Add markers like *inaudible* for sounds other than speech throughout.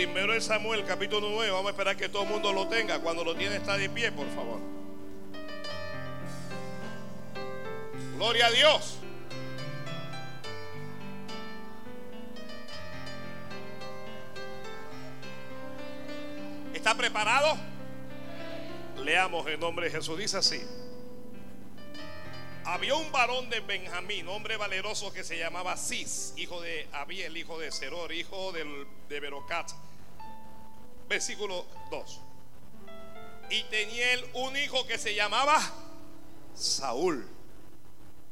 Primero es Samuel, capítulo 9. Vamos a esperar que todo el mundo lo tenga. Cuando lo tiene, está de pie, por favor. Gloria a Dios. ¿Está preparado? Leamos en nombre de Jesús. Dice así. Había un varón de Benjamín, hombre valeroso que se llamaba Cis, hijo de Abiel, hijo de Seror, hijo de Berocat. Versículo 2. Y tenía él un hijo que se llamaba Saúl,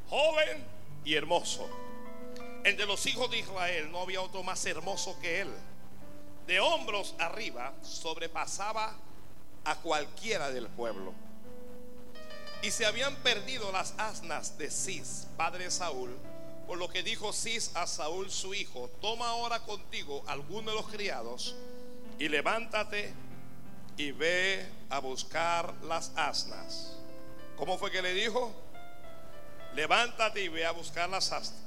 joven y hermoso. Entre los hijos de Israel no había otro más hermoso que él. De hombros arriba sobrepasaba a cualquiera del pueblo. Y se habían perdido las asnas de Cis, padre de Saúl, por lo que dijo Cis a Saúl su hijo, toma ahora contigo alguno de los criados y levántate y ve a buscar las asnas. ¿Cómo fue que le dijo? Levántate y ve a buscar las asnas.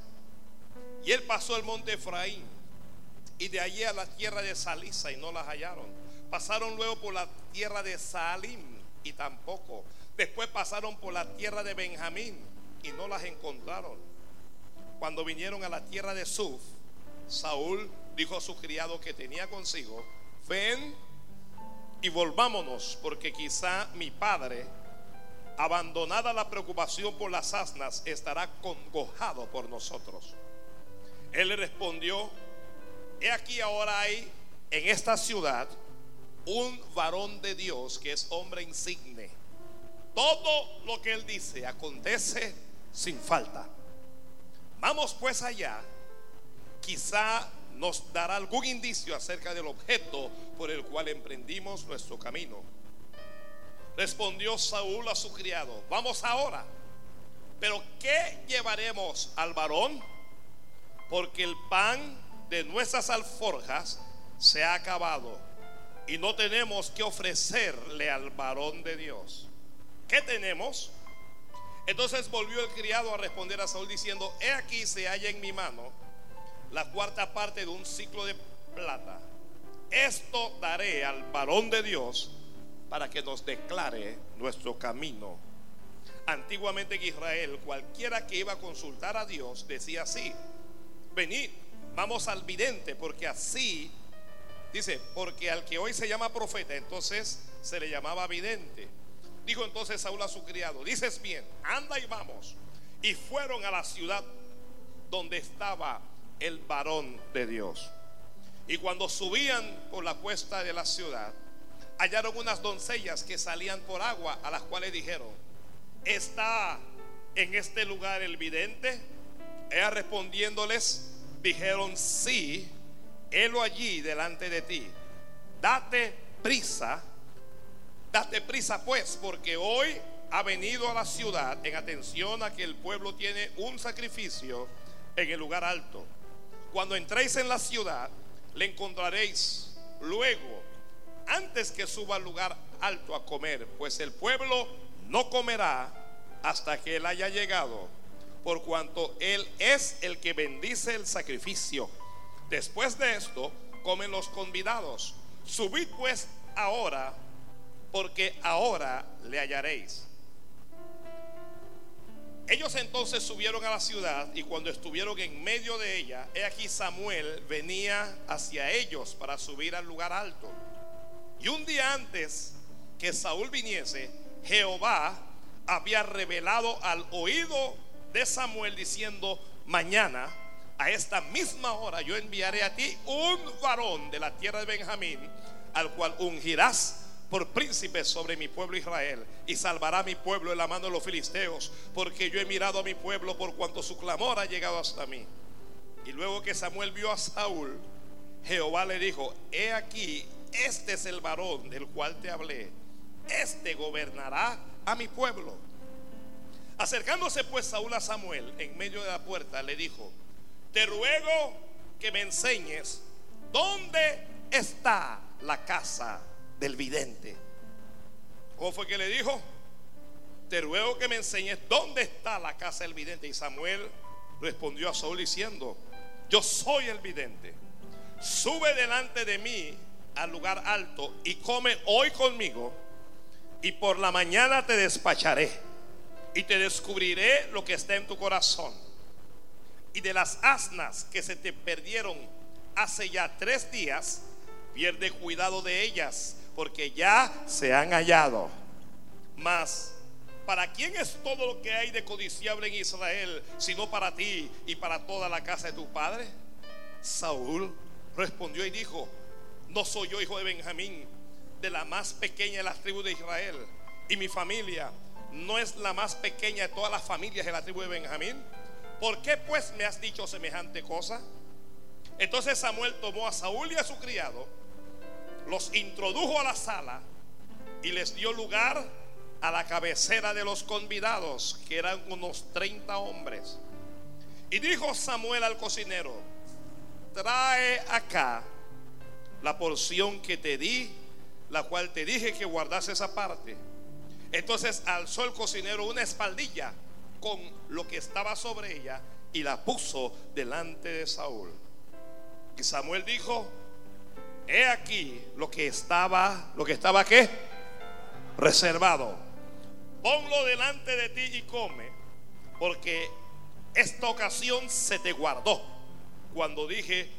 Y él pasó el monte Efraín y de allí a la tierra de Salisa y no las hallaron. Pasaron luego por la tierra de Salim y tampoco. Después pasaron por la tierra de Benjamín y no las encontraron. Cuando vinieron a la tierra de Suf, Saúl dijo a su criado que tenía consigo, ven y volvámonos, porque quizá mi padre, abandonada la preocupación por las asnas, estará congojado por nosotros. Él le respondió, he aquí ahora hay en esta ciudad un varón de Dios que es hombre insigne todo lo que Él dice acontece sin falta. Vamos pues allá. Quizá nos dará algún indicio acerca del objeto por el cual emprendimos nuestro camino. Respondió Saúl a su criado, vamos ahora. Pero ¿qué llevaremos al varón? Porque el pan de nuestras alforjas se ha acabado y no tenemos que ofrecerle al varón de Dios. ¿qué tenemos? Entonces volvió el criado a responder a Saúl diciendo, he aquí se halla en mi mano la cuarta parte de un ciclo de plata. Esto daré al varón de Dios para que nos declare nuestro camino. Antiguamente en Israel, cualquiera que iba a consultar a Dios decía así, venid, vamos al vidente, porque así, dice, porque al que hoy se llama profeta, entonces se le llamaba vidente. Dijo entonces Saúl a su criado, dices bien, anda y vamos. Y fueron a la ciudad donde estaba el varón de Dios. Y cuando subían por la cuesta de la ciudad, hallaron unas doncellas que salían por agua, a las cuales dijeron, ¿está en este lugar el vidente? Ella respondiéndoles, dijeron, sí, helo allí delante de ti. Date prisa Date prisa pues, porque hoy ha venido a la ciudad en atención a que el pueblo tiene un sacrificio en el lugar alto. Cuando entréis en la ciudad, le encontraréis luego, antes que suba al lugar alto a comer, pues el pueblo no comerá hasta que él haya llegado, por cuanto él es el que bendice el sacrificio. Después de esto, comen los convidados. Subid pues ahora porque ahora le hallaréis. Ellos entonces subieron a la ciudad y cuando estuvieron en medio de ella, he aquí Samuel venía hacia ellos para subir al lugar alto. Y un día antes que Saúl viniese, Jehová había revelado al oído de Samuel diciendo, mañana a esta misma hora yo enviaré a ti un varón de la tierra de Benjamín, al cual ungirás por príncipe sobre mi pueblo Israel y salvará mi pueblo de la mano de los filisteos, porque yo he mirado a mi pueblo por cuanto su clamor ha llegado hasta mí. Y luego que Samuel vio a Saúl, Jehová le dijo, he aquí, este es el varón del cual te hablé, este gobernará a mi pueblo. Acercándose pues Saúl a Samuel en medio de la puerta, le dijo, te ruego que me enseñes dónde está la casa del vidente. ¿Cómo fue que le dijo? Te ruego que me enseñes dónde está la casa del vidente. Y Samuel respondió a Saúl diciendo, yo soy el vidente. Sube delante de mí al lugar alto y come hoy conmigo y por la mañana te despacharé y te descubriré lo que está en tu corazón. Y de las asnas que se te perdieron hace ya tres días, pierde cuidado de ellas, porque ya se han hallado. Mas, ¿para quién es todo lo que hay de codiciable en Israel, sino para ti y para toda la casa de tu padre? Saúl respondió y dijo, no soy yo hijo de Benjamín, de la más pequeña de las tribus de Israel, y mi familia no es la más pequeña de todas las familias de la tribu de Benjamín. ¿Por qué pues me has dicho semejante cosa? Entonces Samuel tomó a Saúl y a su criado, los introdujo a la sala y les dio lugar a la cabecera de los convidados, que eran unos 30 hombres. Y dijo Samuel al cocinero, trae acá la porción que te di, la cual te dije que guardase esa parte. Entonces alzó el cocinero una espaldilla con lo que estaba sobre ella y la puso delante de Saúl. Y Samuel dijo, he aquí lo que estaba, lo que estaba qué? Reservado. Ponlo delante de ti y come, porque esta ocasión se te guardó cuando dije,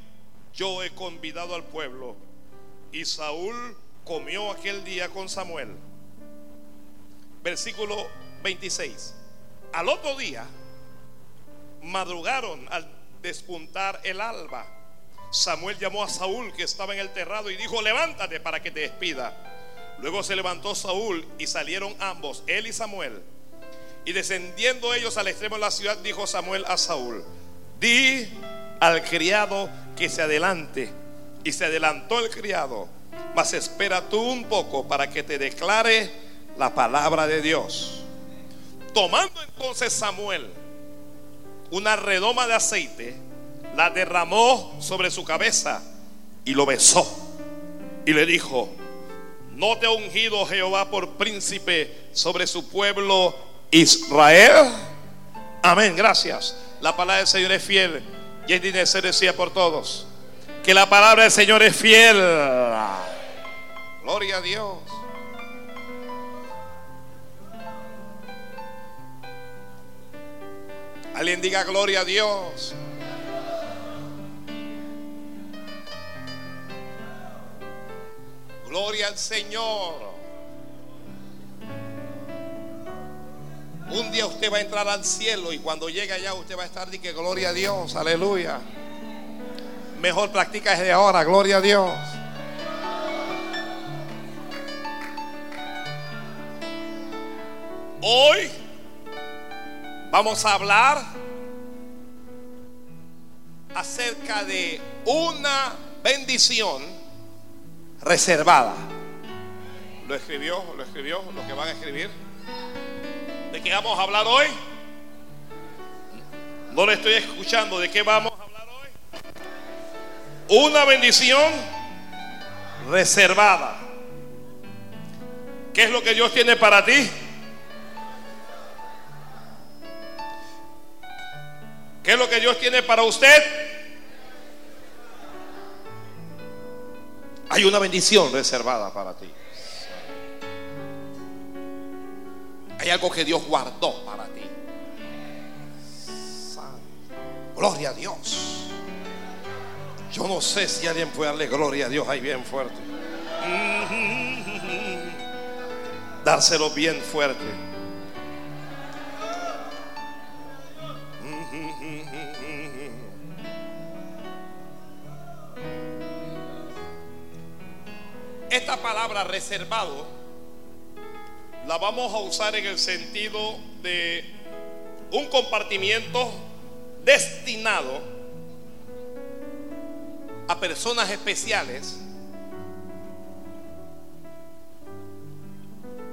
yo he convidado al pueblo. Y Saúl comió aquel día con Samuel. Versículo 26. Al otro día, madrugaron al despuntar el alba. Samuel llamó a Saúl que estaba en el terrado y dijo, levántate para que te despida. Luego se levantó Saúl y salieron ambos, él y Samuel. Y descendiendo ellos al extremo de la ciudad, dijo Samuel a Saúl, di al criado que se adelante. Y se adelantó el criado, mas espera tú un poco para que te declare la palabra de Dios. Tomando entonces Samuel una redoma de aceite, la derramó sobre su cabeza y lo besó. Y le dijo, ¿no te ha ungido Jehová por príncipe sobre su pueblo Israel? Amén, gracias. La palabra del Señor es fiel y es de ser decía por todos. Que la palabra del Señor es fiel. Gloria a Dios. Alguien diga gloria a Dios. Gloria al Señor. Un día usted va a entrar al cielo y cuando llegue allá usted va a estar de que gloria a Dios, aleluya. Mejor practica desde ahora, gloria a Dios. Hoy vamos a hablar acerca de una bendición reservada. ¿Lo escribió? ¿Lo escribió? ¿Lo que van a escribir? ¿De qué vamos a hablar hoy? No le estoy escuchando. ¿De qué vamos a hablar hoy? Una bendición reservada. ¿Qué es lo que Dios tiene para ti? ¿Qué es lo que Dios tiene para usted? Hay una bendición reservada para ti. Hay algo que Dios guardó para ti. Gloria a Dios. Yo no sé si alguien puede darle gloria a Dios ahí bien fuerte. *laughs* Dárselo bien fuerte. Esta palabra reservado la vamos a usar en el sentido de un compartimiento destinado a personas especiales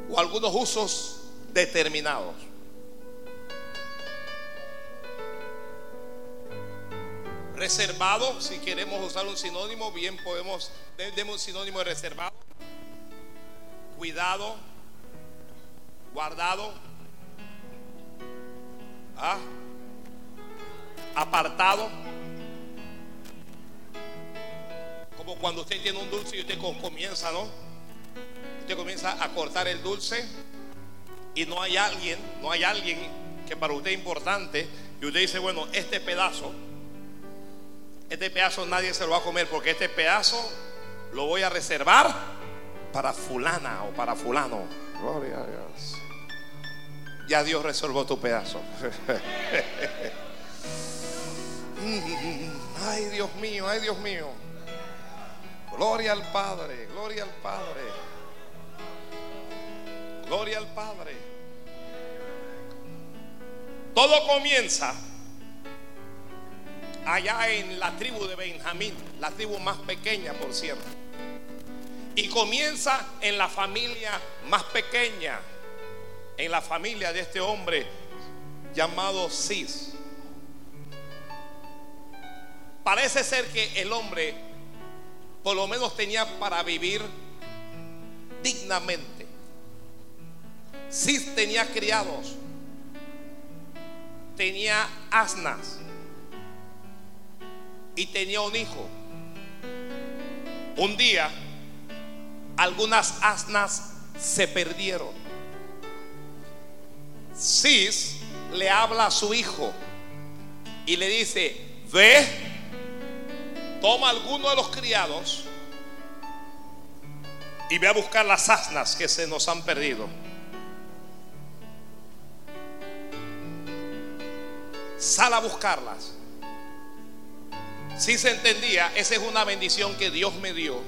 o algunos usos determinados. Reservado, si queremos usar un sinónimo, bien podemos, demos un sinónimo de reservado. Cuidado, guardado, ¿ah? apartado, como cuando usted tiene un dulce y usted comienza, ¿no? Usted comienza a cortar el dulce y no hay alguien, no hay alguien que para usted es importante y usted dice, bueno, este pedazo, este pedazo nadie se lo va a comer porque este pedazo lo voy a reservar para fulana o para fulano. Gloria a Dios. Ya Dios resolvió tu pedazo. *laughs* ay, Dios mío, ay, Dios mío. Gloria al Padre, gloria al Padre. Gloria al Padre. Todo comienza allá en la tribu de Benjamín, la tribu más pequeña, por cierto. Y comienza en la familia más pequeña, en la familia de este hombre llamado Cis. Parece ser que el hombre por lo menos tenía para vivir dignamente. Cis tenía criados, tenía asnas y tenía un hijo. Un día, algunas asnas se perdieron. Cis le habla a su hijo y le dice, ve, toma alguno de los criados y ve a buscar las asnas que se nos han perdido. Sal a buscarlas. Si se entendía, esa es una bendición que Dios me dio.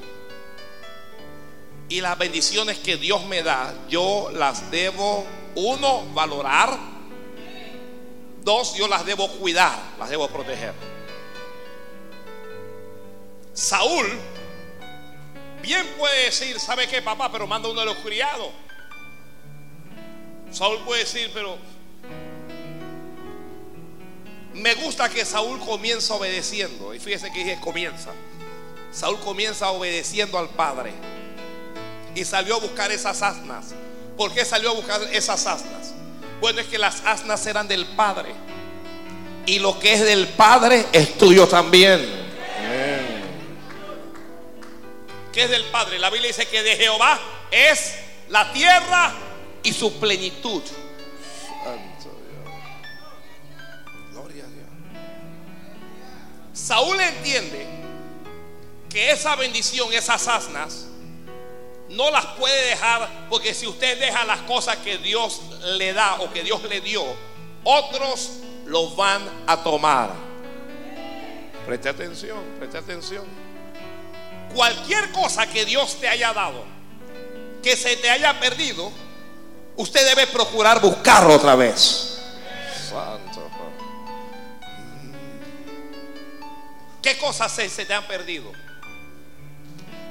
Y las bendiciones que Dios me da, yo las debo, uno, valorar. Dos, yo las debo cuidar, las debo proteger. Saúl bien puede decir, ¿sabe qué, papá? Pero manda uno de los criados. Saúl puede decir, pero me gusta que Saúl comienza obedeciendo. Y fíjese que dije comienza. Saúl comienza obedeciendo al Padre. Y salió a buscar esas asnas. ¿Por qué salió a buscar esas asnas? Bueno, es que las asnas eran del Padre. Y lo que es del Padre es tuyo también. ¿Qué es del Padre? La Biblia dice que de Jehová es la tierra y su plenitud. Saúl entiende que esa bendición, esas asnas, no las puede dejar porque si usted deja las cosas que Dios le da o que Dios le dio, otros los van a tomar. Preste atención, preste atención. Cualquier cosa que Dios te haya dado, que se te haya perdido, usted debe procurar buscarlo otra vez. Santo. ¿Qué cosas se, se te han perdido?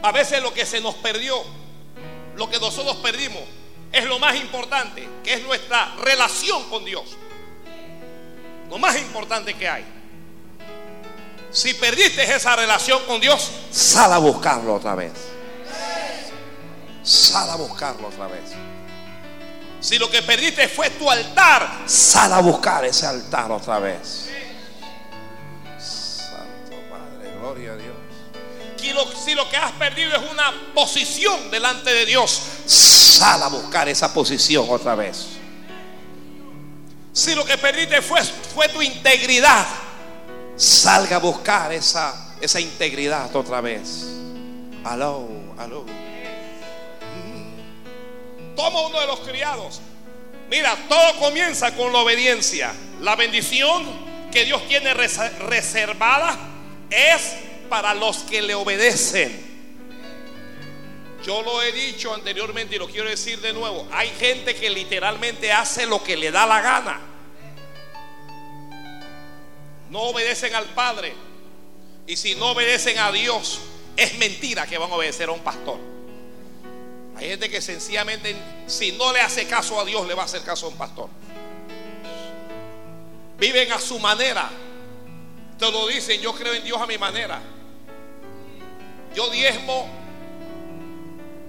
A veces lo que se nos perdió, lo que nosotros perdimos, es lo más importante, que es nuestra relación con Dios. Lo más importante que hay. Si perdiste esa relación con Dios, sal a buscarlo otra vez. Sal a buscarlo otra vez. Si lo que perdiste fue tu altar, sal a buscar ese altar otra vez. Gloria a Dios. Si lo que has perdido es una posición delante de Dios, sal a buscar esa posición otra vez. Si lo que perdiste fue, fue tu integridad, salga a buscar esa, esa integridad otra vez. Aló, aló. Toma uno de los criados. Mira, todo comienza con la obediencia. La bendición que Dios tiene reservada es para los que le obedecen. Yo lo he dicho anteriormente y lo quiero decir de nuevo. Hay gente que literalmente hace lo que le da la gana. No obedecen al Padre. Y si no obedecen a Dios, es mentira que van a obedecer a un pastor. Hay gente que sencillamente, si no le hace caso a Dios, le va a hacer caso a un pastor. Viven a su manera. Te lo dicen, yo creo en Dios a mi manera. Yo diezmo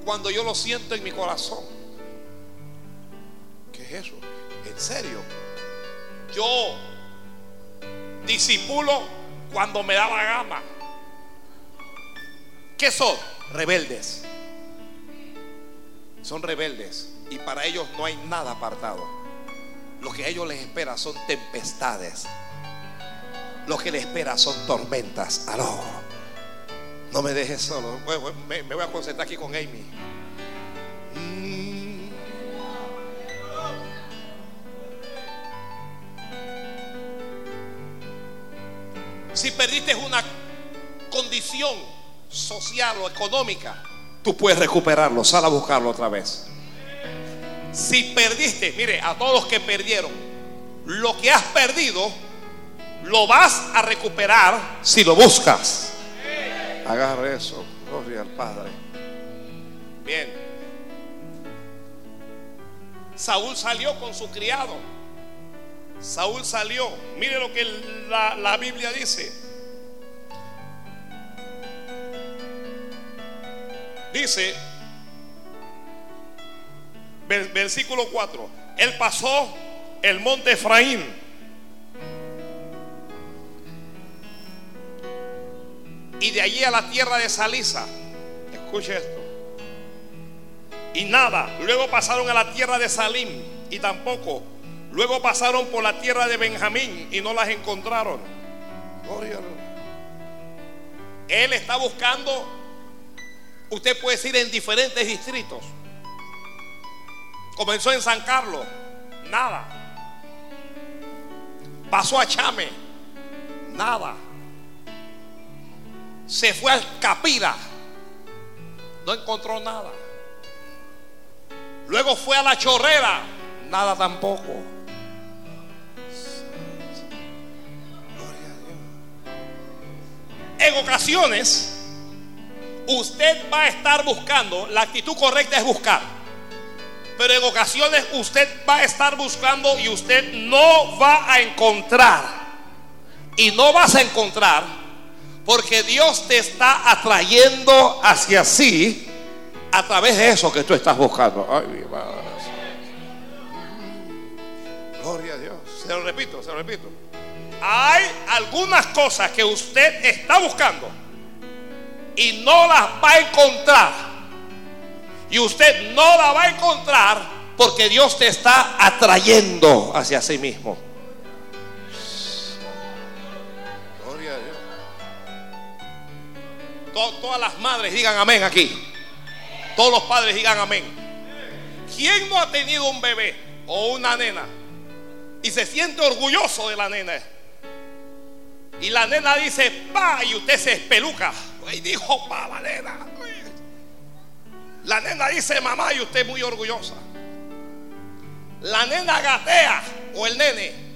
cuando yo lo siento en mi corazón. ¿Qué es eso? ¿En serio? Yo disipulo cuando me da la gama. ¿Qué son? Rebeldes. Son rebeldes y para ellos no hay nada apartado. Lo que a ellos les espera son tempestades. Lo que les espera son tormentas. Aló. No me dejes solo. Me, voy a concentrar aquí con Amy. Mm. Si perdiste una condición social o económica, tú puedes recuperarlo. Sal a buscarlo otra vez. Si perdiste, mire, a todos los que perdieron, lo que has perdido, lo vas a recuperar si lo buscas. Agarre eso, gloria al Padre. Bien. Saúl salió con su criado. Saúl salió. Mire lo que la, la Biblia dice. Dice, versículo 4, él pasó el monte Efraín. Y de allí a la tierra de Salisa. Escuche esto. Y nada. Luego pasaron a la tierra de Salim. Y tampoco. Luego pasaron por la tierra de Benjamín y no las encontraron. Él está buscando. Usted puede ir en diferentes distritos. Comenzó en San Carlos, nada. Pasó a Chame, nada. Se fue al Capira, no encontró nada. Luego fue a la chorrera, nada tampoco. En ocasiones, usted va a estar buscando, la actitud correcta es buscar. Pero en ocasiones usted va a estar buscando y usted no va a encontrar. Y no vas a encontrar porque Dios te está atrayendo hacia sí a través de eso que tú estás buscando. Ay, mi madre. Gloria a Dios. Se lo repito, se lo repito. Hay algunas cosas que usted está buscando y no las va a encontrar y usted no la va a encontrar porque Dios te está atrayendo hacia sí mismo. Todas las madres digan amén aquí. Todos los padres digan amén. ¿Quién no ha tenido un bebé o una nena y se siente orgulloso de la nena? Y la nena dice, pa, y usted se espeluca. Y dijo, pa, la nena. La nena dice mamá y usted muy orgullosa. La nena gatea o el nene.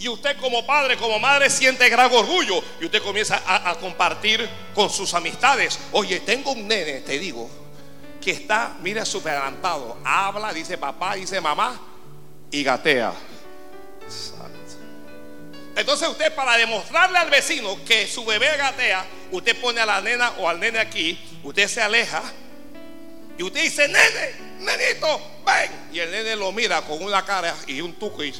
Y usted como padre, como madre siente gran orgullo. Y usted comienza a, compartir con sus amistades. Oye, tengo un nene, te digo, que está, mira, súper adelantado. Habla, dice papá, dice mamá y gatea. Entonces usted para demostrarle al vecino que su bebé gatea, usted pone a la nena o al nene aquí, usted se aleja y usted dice, nene, nenito, ven. Y el nene lo mira con una cara y un tuco y,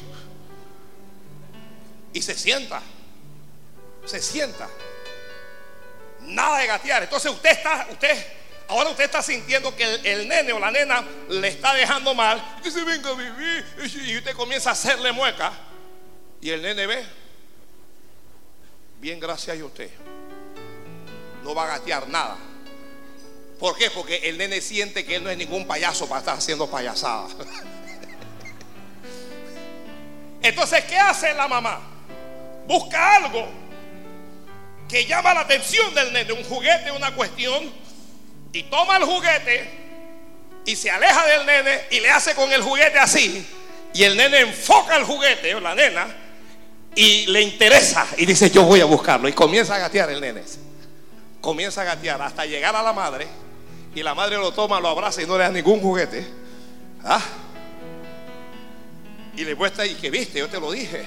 y se sienta. Se sienta. Nada de gatear. Entonces usted está, usted, ahora usted está sintiendo que el, nene o la nena le está dejando mal. Y dice, venga a vivir. Y usted comienza a hacerle mueca. Y el nene ve. Bien, gracias a usted. No va a gatear nada. ¿Por qué? Porque el nene siente que él no es ningún payaso para estar haciendo payasada. *laughs* Entonces, ¿qué hace la mamá? Busca algo que llama la atención del nene, un juguete, una cuestión, y toma el juguete y se aleja del nene y le hace con el juguete así, y el nene enfoca el juguete, o la nena, y le interesa y dice, yo voy a buscarlo, y comienza a gatear el nene. Comienza a gatear hasta llegar a la madre y la madre lo toma, lo abraza y no le da ningún juguete. ¿Ah? Y le muestra y que viste, yo te lo dije.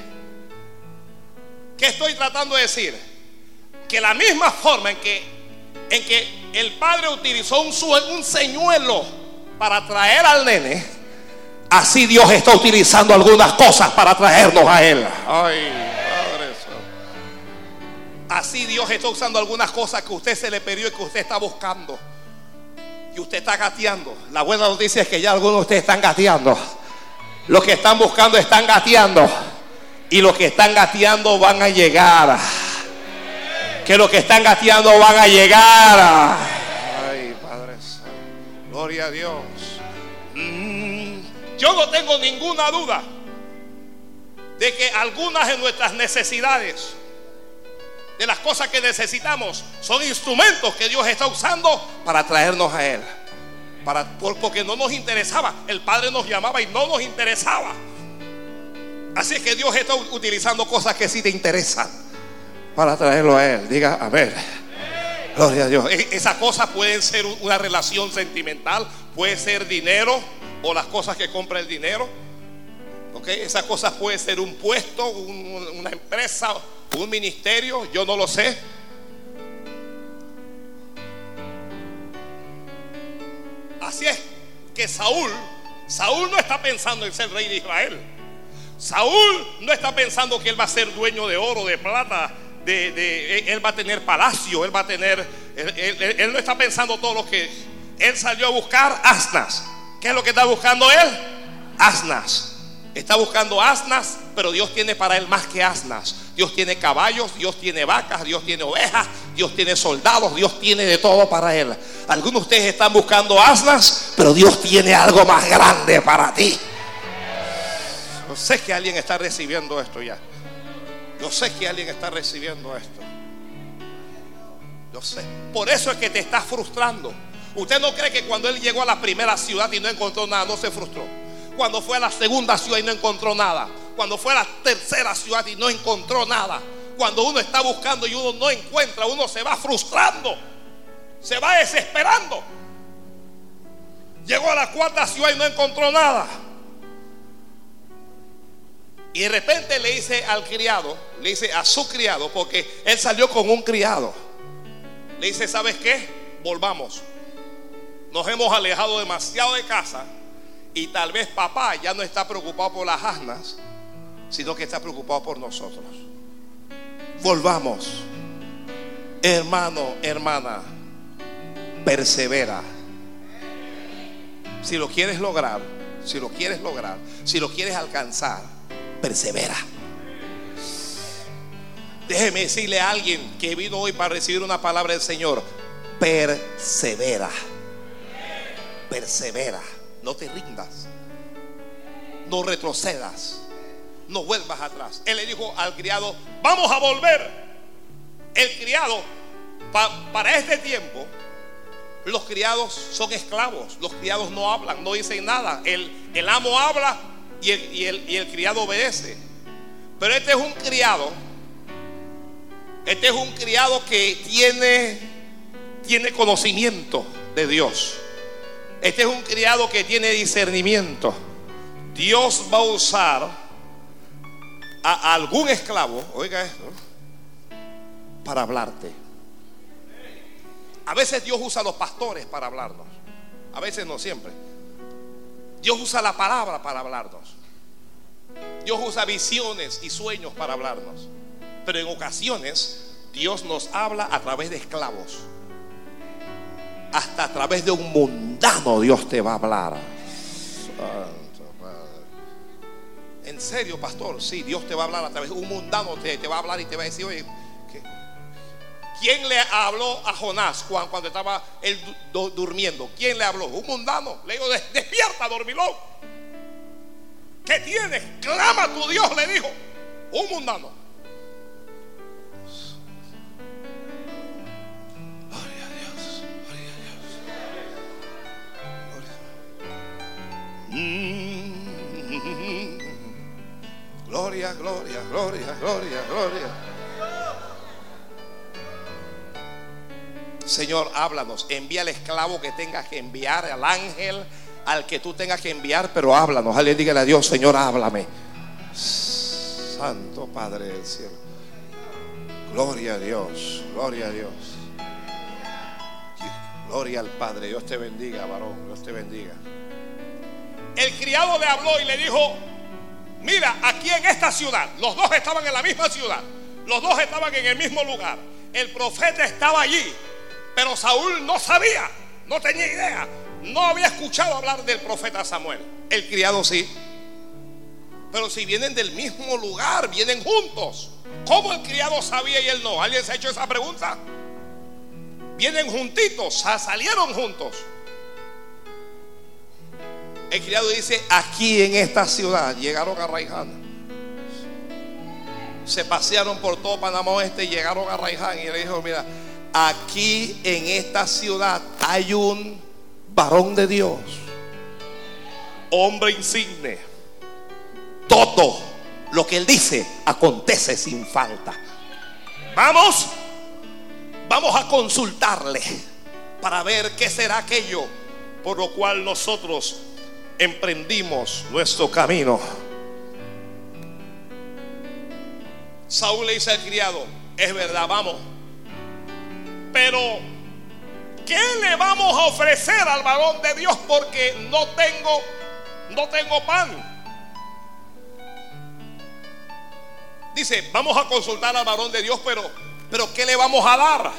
¿Qué estoy tratando de decir? Que la misma forma en que, en que el padre utilizó un, un señuelo para traer al nene, así Dios está utilizando algunas cosas para traernos a él. Así Dios está usando algunas cosas que usted se le perdió y que usted está buscando. Y usted está gateando. La buena noticia es que ya algunos de ustedes están gateando. Los que están buscando están gateando. Y los que están gateando van a llegar. Que los que están gateando van a llegar. Ay, Padre Santo. Gloria a Dios. Mm, yo no tengo ninguna duda de que algunas de nuestras necesidades, de las cosas que necesitamos, son instrumentos que Dios está usando para traernos a Él. Para, porque no nos interesaba. El Padre nos llamaba y no nos interesaba. Así es que Dios está utilizando cosas que sí te interesan para traerlo a Él. Diga, a ver. Gloria a Dios. E, esas cosas pueden ser una relación sentimental, puede ser dinero o las cosas que compra el dinero. ¿Ok? Esas cosas pueden ser un puesto, una empresa, un ministerio, yo no lo sé. Así es que Saúl, Saúl no está pensando en ser rey de Israel. Saúl no está pensando que él va a ser dueño de oro, de plata, de, él va a tener palacio, él va a tener, él, no está pensando todo lo que, él salió a buscar asnas. ¿Qué es lo que está buscando él? Asnas. Está buscando asnas, pero Dios tiene para él más que asnas. Dios tiene caballos, Dios tiene vacas, Dios tiene ovejas, Dios tiene soldados, Dios tiene de todo para él. Algunos de ustedes están buscando asnas, pero Dios tiene algo más grande para ti. Sé que alguien está recibiendo esto ya. Yo sé que alguien está recibiendo esto. Yo sé. Por eso es que te está frustrando. Usted no cree que cuando él llegó a la primera ciudad y no encontró nada, no se frustró. Cuando fue a la segunda ciudad y no encontró nada. Cuando fue a la tercera ciudad y no encontró nada. Cuando uno está buscando y uno no encuentra, uno se va frustrando. Se va desesperando. Llegó a la cuarta ciudad y no encontró nada. Y de repente le dice al criado, le dice a su criado, porque él salió con un criado. Le dice, ¿sabes qué? Volvamos. Nos hemos alejado demasiado de casa y tal vez papá ya no está preocupado por las asnas, sino que está preocupado por nosotros. Volvamos. Hermano, hermana, persevera. Si lo quieres lograr, si lo quieres lograr, si lo quieres alcanzar, persevera. Déjeme decirle a alguien que vino hoy para recibir una palabra del Señor, persevera. Persevera. No te rindas. No retrocedas. No vuelvas atrás. Él le dijo al criado, vamos a volver. El criado, para este tiempo, los criados son esclavos. Los criados no hablan, no dicen nada. El, el amo habla y el, y, el, y el criado obedece. Pero este es un criado. Este es un criado que tiene, tiene conocimiento de Dios. Este es un criado que tiene discernimiento. Dios va a usar a algún esclavo, oiga esto, para hablarte. A veces Dios usa a los pastores para hablarnos. A veces no siempre. Dios usa la palabra para hablarnos. Dios usa visiones y sueños para hablarnos. Pero en ocasiones Dios nos habla a través de esclavos hasta a través de un mundano Dios te va a hablar. En serio, pastor, sí, Dios te va a hablar a través de un mundano, te, te va a hablar y te va a decir, oye, ¿quién le habló a Jonás cuando, estaba él durmiendo? ¿Quién le habló? Un mundano. Le dijo, despierta, dormilón. ¿Qué tienes? Clama a tu Dios, le dijo. Un mundano. Gloria, gloria, gloria, gloria, gloria. Señor, háblanos. Envía al esclavo que tengas que enviar, al ángel, al que tú tengas que enviar, pero háblanos. Alguien dígale a Dios, Señor, háblame. Santo Padre del cielo. Gloria a Dios, gloria a Dios. Gloria al Padre. Dios te bendiga, varón. Dios te bendiga. El criado le habló y le dijo, mira, aquí en esta ciudad, los dos estaban en la misma ciudad, Los dos estaban en el mismo lugar. El profeta estaba allí, pero Saúl no sabía, no tenía idea. No había escuchado hablar del profeta Samuel. El criado sí. Pero si vienen del mismo lugar, vienen juntos. ¿Cómo el criado sabía y él no? ¿Alguien se ha hecho esa pregunta? Vienen juntitos, salieron juntos. El criado dice, aquí en esta ciudad llegaron a Raiján. Se pasearon por todo Panamá Oeste y llegaron a Raiján y le dijo, mira, aquí en esta ciudad hay un varón de Dios, hombre insigne. Todo lo que él dice acontece sin falta. Vamos, vamos a consultarle para ver qué será aquello por lo cual nosotros emprendimos nuestro camino. Saúl le dice al criado, es verdad, vamos. Pero, ¿qué le vamos a ofrecer al varón de Dios? Porque no tengo, no tengo pan. Dice, vamos a consultar al varón de Dios, pero, pero ¿qué le vamos a dar?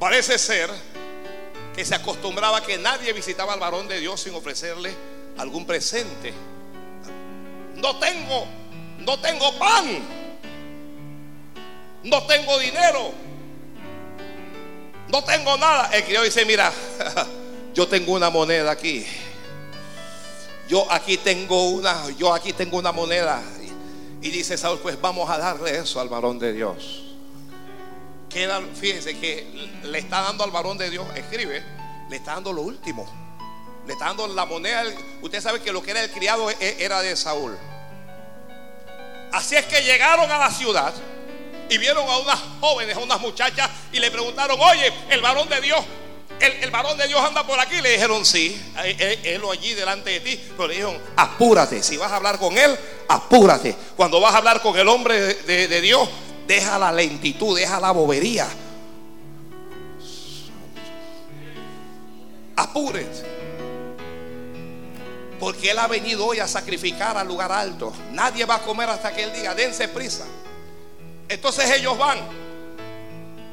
Parece ser que se acostumbraba que nadie visitaba al varón de Dios sin ofrecerle algún presente. No tengo, no tengo pan. No tengo dinero. No tengo nada. El criado dice, mira, *laughs* yo tengo una moneda aquí. Yo aquí tengo una, yo aquí tengo una moneda. Y dice Saúl, pues vamos a darle eso al varón de Dios fíjese que le está dando al varón de Dios, escribe, le está dando lo último. Le está dando la moneda. Usted sabe que lo que era el criado e, e, era de Saúl. Así es que llegaron a la ciudad y vieron a unas jóvenes, a unas muchachas y le preguntaron, oye, el varón de Dios, el, varón de Dios anda por aquí. Le dijeron, sí, él, allí delante de ti. Pero le dijeron, apúrate, si vas a hablar con él, apúrate. Cuando vas a hablar con el hombre de Dios, Deja la lentitud, deja la bobería. Apúrense. Porque Él ha venido hoy a sacrificar al lugar alto. Nadie va a comer hasta que Él diga, dense prisa. Entonces ellos van.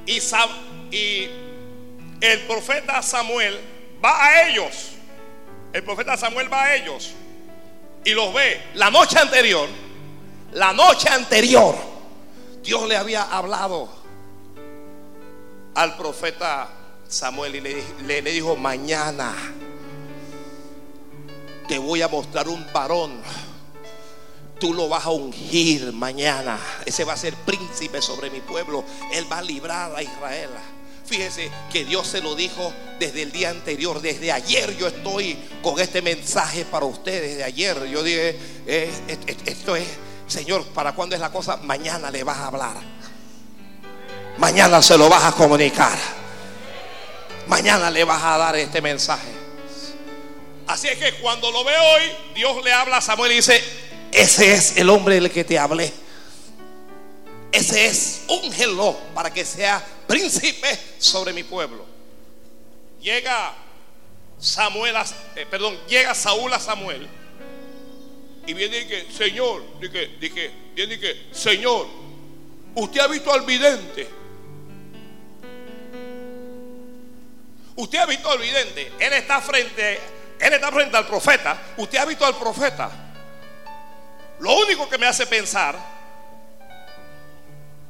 Y, el profeta Samuel va a ellos. El profeta Samuel va a ellos. Y los ve. La noche anterior. La noche anterior Dios le había hablado al profeta Samuel y le, dijo, mañana te voy a mostrar un varón. Tú lo vas a ungir mañana. Ese va a ser príncipe sobre mi pueblo. Él va a librar a Israel. Fíjese que Dios se lo dijo desde el día anterior. Desde ayer yo estoy con este mensaje para ustedes. Desde ayer yo dije, eh, esto es Señor, ¿para cuándo es la cosa? Mañana le vas a hablar. Mañana se lo vas a comunicar. Mañana le vas a dar este mensaje. Así es que cuando lo ve hoy, Dios le habla a Samuel y dice, ese es el hombre del que te hablé. Ese es úngelo para que sea príncipe sobre mi pueblo. Llega Samuel, eh, perdón, llega Saúl a Samuel y viene y que, Señor, dije, dije, viene y Señor, usted ha visto al vidente. Usted ha visto al vidente. Él está frente, él está frente al profeta. Usted ha visto al profeta. Lo único que me hace pensar,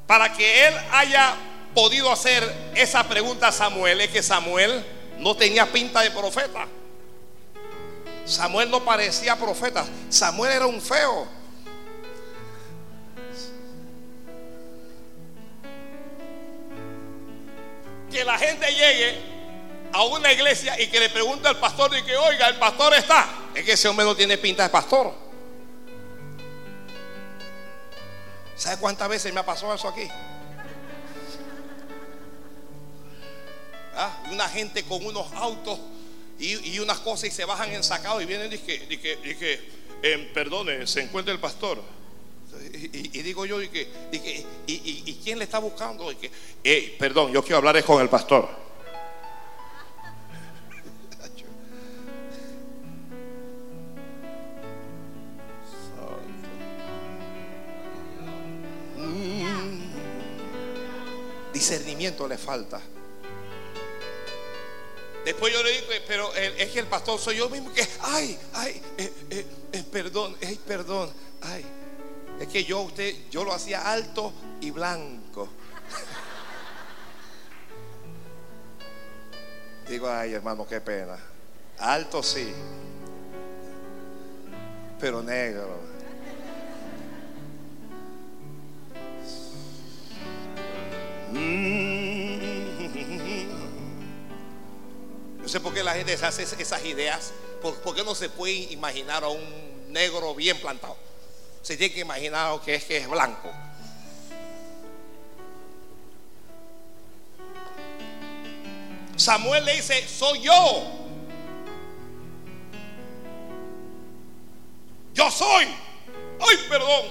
para que él haya podido hacer esa pregunta a Samuel, es que Samuel no tenía pinta de profeta. Samuel no parecía profeta. Samuel era un feo. Que la gente llegue a una iglesia y que le pregunte al pastor y que oiga, el pastor está. Es que ese hombre no tiene pinta de pastor. ¿Sabe cuántas veces me ha pasado eso aquí? ¿Ah? Una gente con unos autos y, unas cosas y se bajan en sacado y vienen y que, y que, y que eh, perdone, se encuentra el pastor. Y, digo yo, y, que, y, quién le está buscando? Y que, eh, perdón, yo quiero hablar con el pastor. Discernimiento le falta. Después yo le digo, pero es que el pastor soy yo mismo que, ay, ay, eh, eh, eh, perdón, ay, perdón, ay. Es que yo usted, yo lo hacía alto y blanco. *laughs* Digo, ay hermano, qué pena. Alto sí, pero negro. No sé por qué la gente se hace esas ideas. ¿Por, qué no se puede imaginar a un negro bien plantado? Se tiene que imaginar que es que es blanco. Samuel le dice, soy yo. Yo soy. Ay, perdón.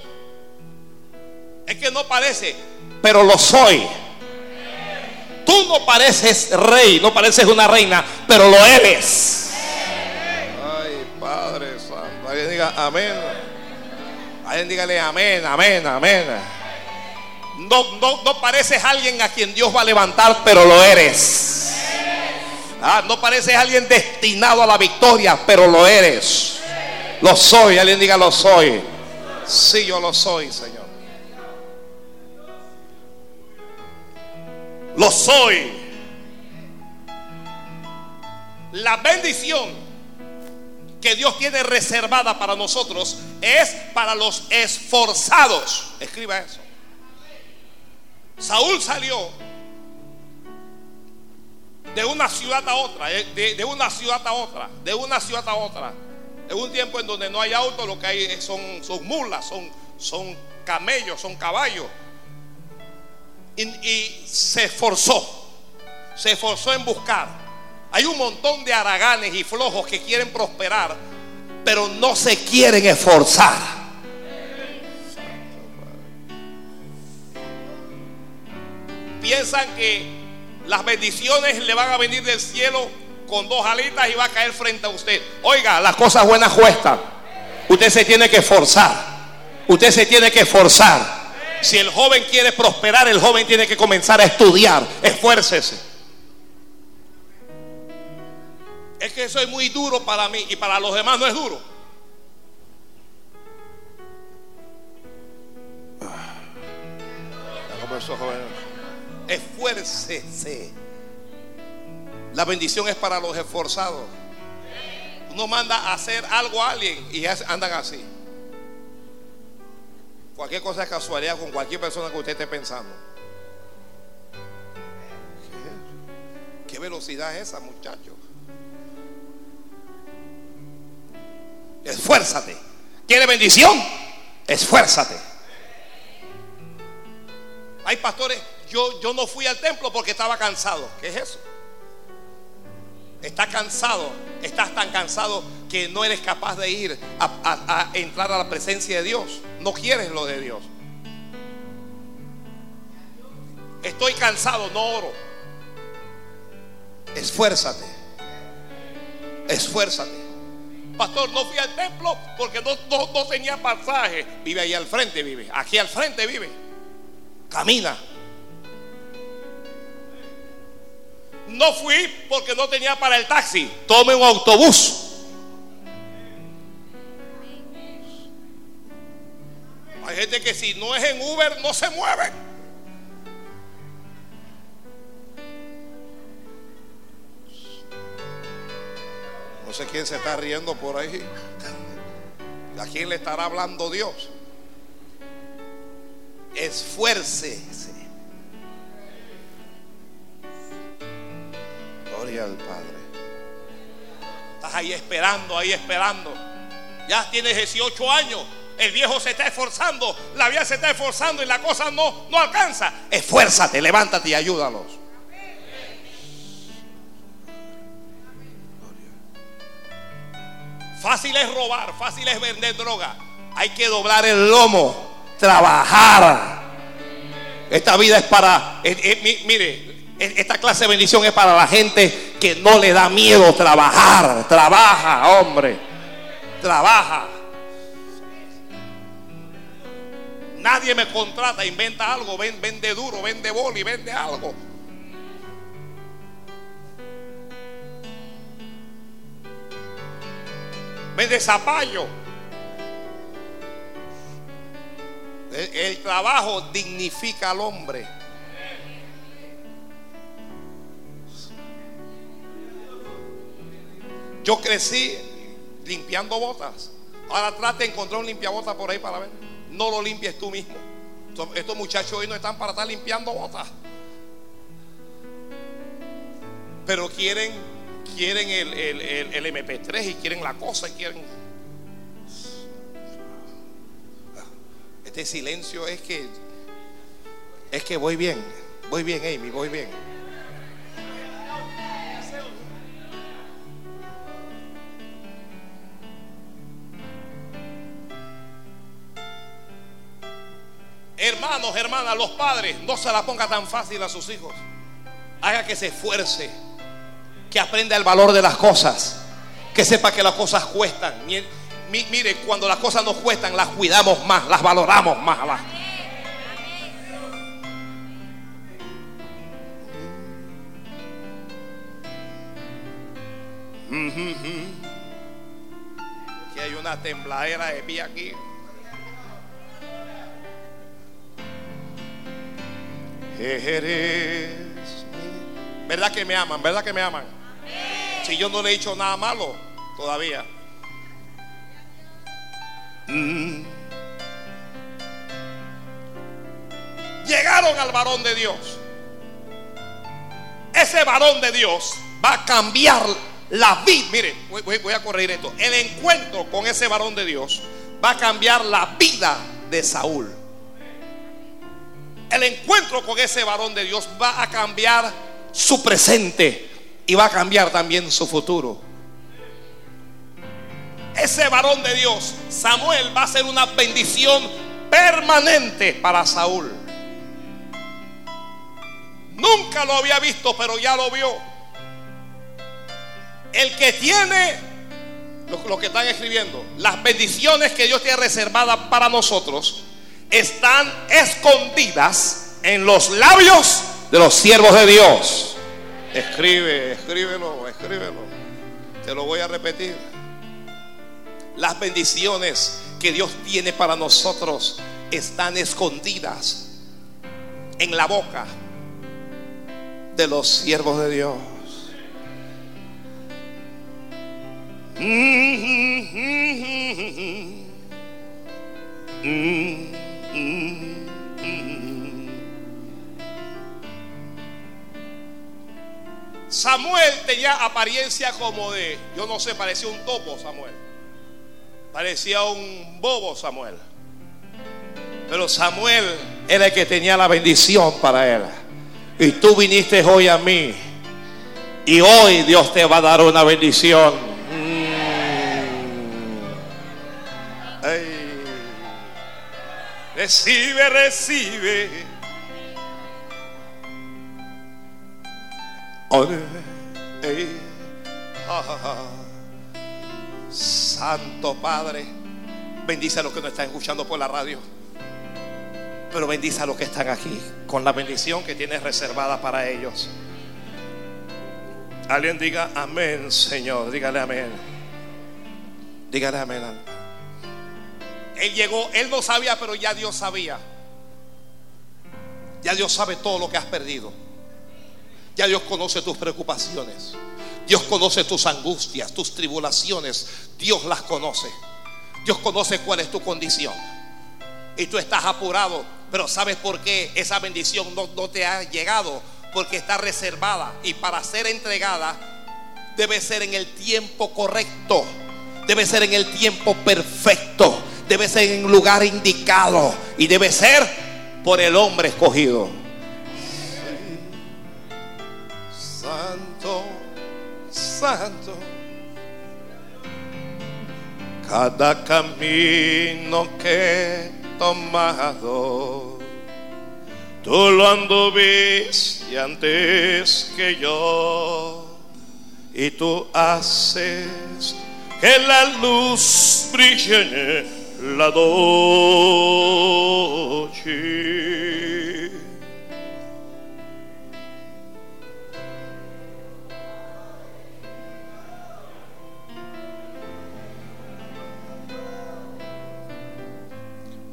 Es que no parece, pero lo soy. Tú no pareces rey, no pareces una reina, pero lo eres. Ay, Padre Santo. Alguien diga amén. Alguien dígale amén, amén, amén. No, no, no pareces alguien a quien Dios va a levantar, pero lo eres. Ah, no pareces alguien destinado a la victoria, pero lo eres. Lo soy. Alguien diga lo soy. Sí, yo lo soy, Señor. Lo soy. La bendición que Dios tiene reservada para nosotros es para los esforzados. Escriba eso. Saúl salió de una ciudad a otra, eh, de, una ciudad a otra, de una ciudad a otra. En un tiempo en donde no hay auto, lo que hay son, mulas, son camellos, son caballos y, se esforzó, se esforzó en buscar. Hay un montón de araganes y flojos que quieren prosperar, pero no se quieren esforzar. Piensan que las bendiciones le van a venir del cielo con dos alitas y va a caer frente a usted. Oiga, las cosas buenas cuestan. Usted se tiene que esforzar. Usted se tiene que esforzar. Si el joven quiere prosperar, el joven tiene que comenzar a estudiar. Esfuércese. Es que eso es muy duro para mí y para los demás no es duro. Esfuércese. La bendición es para los esforzados. Uno manda a hacer algo a alguien y andan así. Cualquier cosa es casualidad con cualquier persona que usted esté pensando. ¿Qué, velocidad es esa, muchacho? Esfuérzate. ¿Quiere bendición? Esfuérzate. Hay pastores, yo, yo no fui al templo porque estaba cansado. ¿Qué es eso? Estás cansado, estás tan cansado que no eres capaz de ir a, entrar a la presencia de Dios. No quieres lo de Dios. Estoy cansado, no oro. Esfuérzate. Esfuérzate. Pastor, no fui al templo porque no, no tenía pasaje. Vive ahí al frente, vive. Aquí al frente vive. Camina. No fui porque no tenía para el taxi. Tome un autobús. Hay gente que si no es en Uber no se mueve. No sé quién se está riendo por ahí. ¿A quién le estará hablando Dios? Esfuércese. Gloria al Padre. Estás ahí esperando, ahí esperando. Ya tienes 18 años. El viejo se está esforzando, la vida se está esforzando y la cosa no, no alcanza. Esfuérzate, levántate y ayúdalos. Fácil es robar, fácil es vender droga. Hay que doblar el lomo, trabajar. Esta vida es para, eh, eh, mire, esta clase de bendición es para la gente que no le da miedo trabajar. Trabaja, hombre. Trabaja. Nadie me contrata, inventa algo, vende duro, vende boli, vende algo. Vende zapallo. El, el trabajo dignifica al hombre. Yo crecí limpiando botas. Ahora trate de encontrar un limpiabotas por ahí para ver. No lo limpies tú mismo. Estos muchachos hoy no están para estar limpiando botas. Pero quieren, quieren el, el MP3 y quieren la cosa y quieren. Este silencio es que es que voy bien, voy bien, Amy, voy bien. Hermanos, hermanas, los padres, no se la ponga tan fácil a sus hijos. Haga que se esfuerce, que aprenda el valor de las cosas, que sepa que las cosas cuestan. Mire, cuando las cosas nos cuestan, las cuidamos más, las valoramos más. Que hay una tembladera de pie aquí. ¿Verdad que me aman? ¿Verdad que me aman? Si yo no le he dicho nada malo todavía. Mm. Llegaron al varón de Dios. Ese varón de Dios va a cambiar la vida. Mire, voy, a corregir esto. El encuentro con ese varón de Dios va a cambiar la vida de Saúl el encuentro con ese varón de Dios va a cambiar su presente y va a cambiar también su futuro. Ese varón de Dios, Samuel, va a ser una bendición permanente para Saúl. Nunca lo había visto, pero ya lo vio. El que tiene, lo, que están escribiendo, las bendiciones que Dios tiene reservadas para nosotros, están escondidas en los labios de los siervos de Dios. Escribe, escríbelo, escríbelo. Te lo voy a repetir. Las bendiciones que Dios tiene para nosotros están escondidas en la boca de los siervos de Dios. Samuel tenía apariencia como de, yo no sé, parecía un topo Samuel. Parecía un bobo Samuel. Pero Samuel era el que tenía la bendición para él. Y tú viniste hoy a mí. Y hoy Dios te va a dar una bendición. Mm. Recibe, recibe. Santo Padre, bendice a los que nos están escuchando por la radio. Pero bendice a los que están aquí con la bendición que tienes reservada para ellos. Alguien diga amén, Señor. Dígale amén. Dígale amén. Él llegó, él no sabía, pero ya Dios sabía. Ya Dios sabe todo lo que has perdido. Ya Dios conoce tus preocupaciones. Dios conoce tus angustias, tus tribulaciones. Dios las conoce. Dios conoce cuál es tu condición. Y tú estás apurado, pero ¿sabes por qué esa bendición no, no te ha llegado? Porque está reservada y para ser entregada debe ser en el tiempo correcto. Debe ser en el tiempo perfecto debe ser en lugar indicado y debe ser por el hombre escogido. Santo, santo. Cada camino que he tomado, tú lo anduviste antes que yo, y tú haces que la luz brille la noche.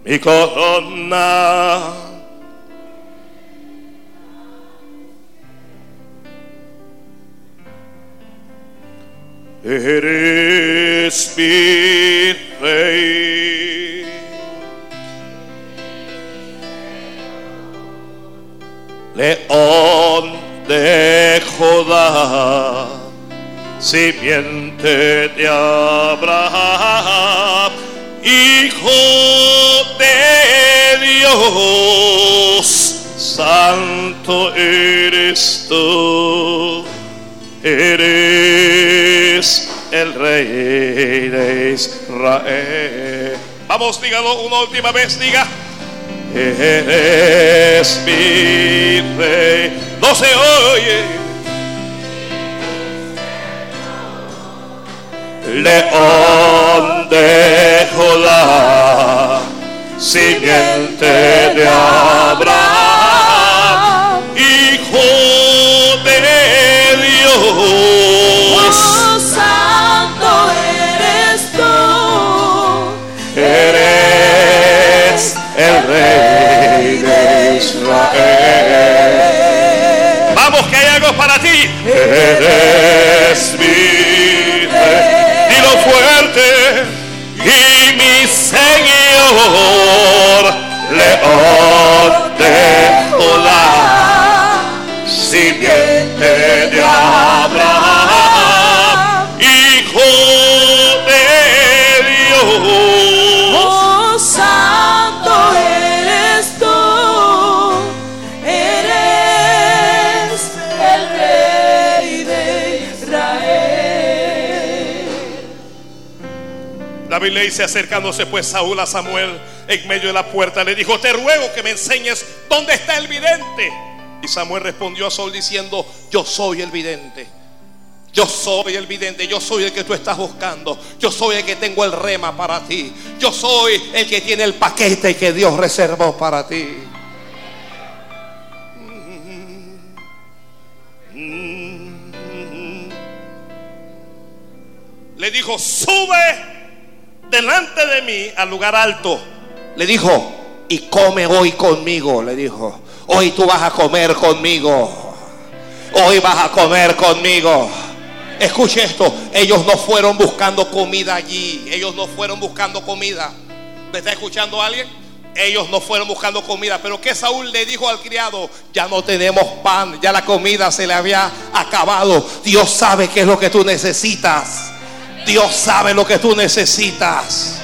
Mi corona Eres mi rey. León de Judá, simiente de Abraham, hijo de Dios, santo eres tú eres el rey de Israel. Vamos, dígalo una última vez, diga. Eres mi rey. No se oye. León de Judá, simiente de Abraham, rey de Israel. Vamos que hay algo para ti. Eres mi rey. Dilo fuerte. Y mi Señor, león de Judá, acercándose pues Saúl a Samuel en medio de la puerta, le dijo, te ruego que me enseñes dónde está el vidente. Y Samuel respondió a Saúl diciendo, yo soy el vidente. Yo soy el vidente, yo soy el que tú estás buscando. Yo soy el que tengo el rema para ti. Yo soy el que tiene el paquete que Dios reservó para ti. Le dijo, sube delante de mí al lugar alto. Le dijo, y come hoy conmigo. Le dijo, hoy tú vas a comer conmigo. Hoy vas a comer conmigo. Escuche esto, ellos no fueron buscando comida allí. Ellos no fueron buscando comida. ¿Me está escuchando alguien? Ellos no fueron buscando comida, pero que Saúl le dijo al criado, ya no tenemos pan, ya la comida se le había acabado. Dios sabe qué es lo que tú necesitas. Dios sabe lo que tú necesitas.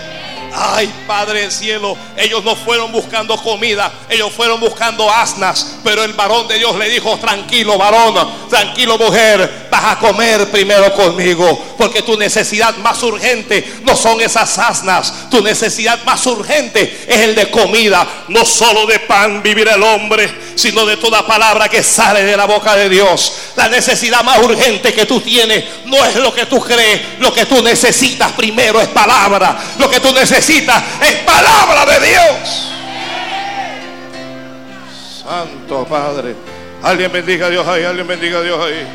Ay, Padre del cielo, ellos no fueron buscando comida, ellos fueron buscando asnas, pero el varón de Dios le dijo, tranquilo varón, tranquilo mujer, vas a comer primero conmigo, porque tu necesidad más urgente no son esas asnas, tu necesidad más urgente es el de comida, no solo de pan vivirá el hombre, sino de toda palabra que sale de la boca de Dios. La necesidad más urgente que tú tienes no es lo que tú crees, lo que tú necesitas primero es palabra, lo que tú es palabra de Dios. Santo Padre. Alguien bendiga a Dios ahí, alguien bendiga a Dios ahí.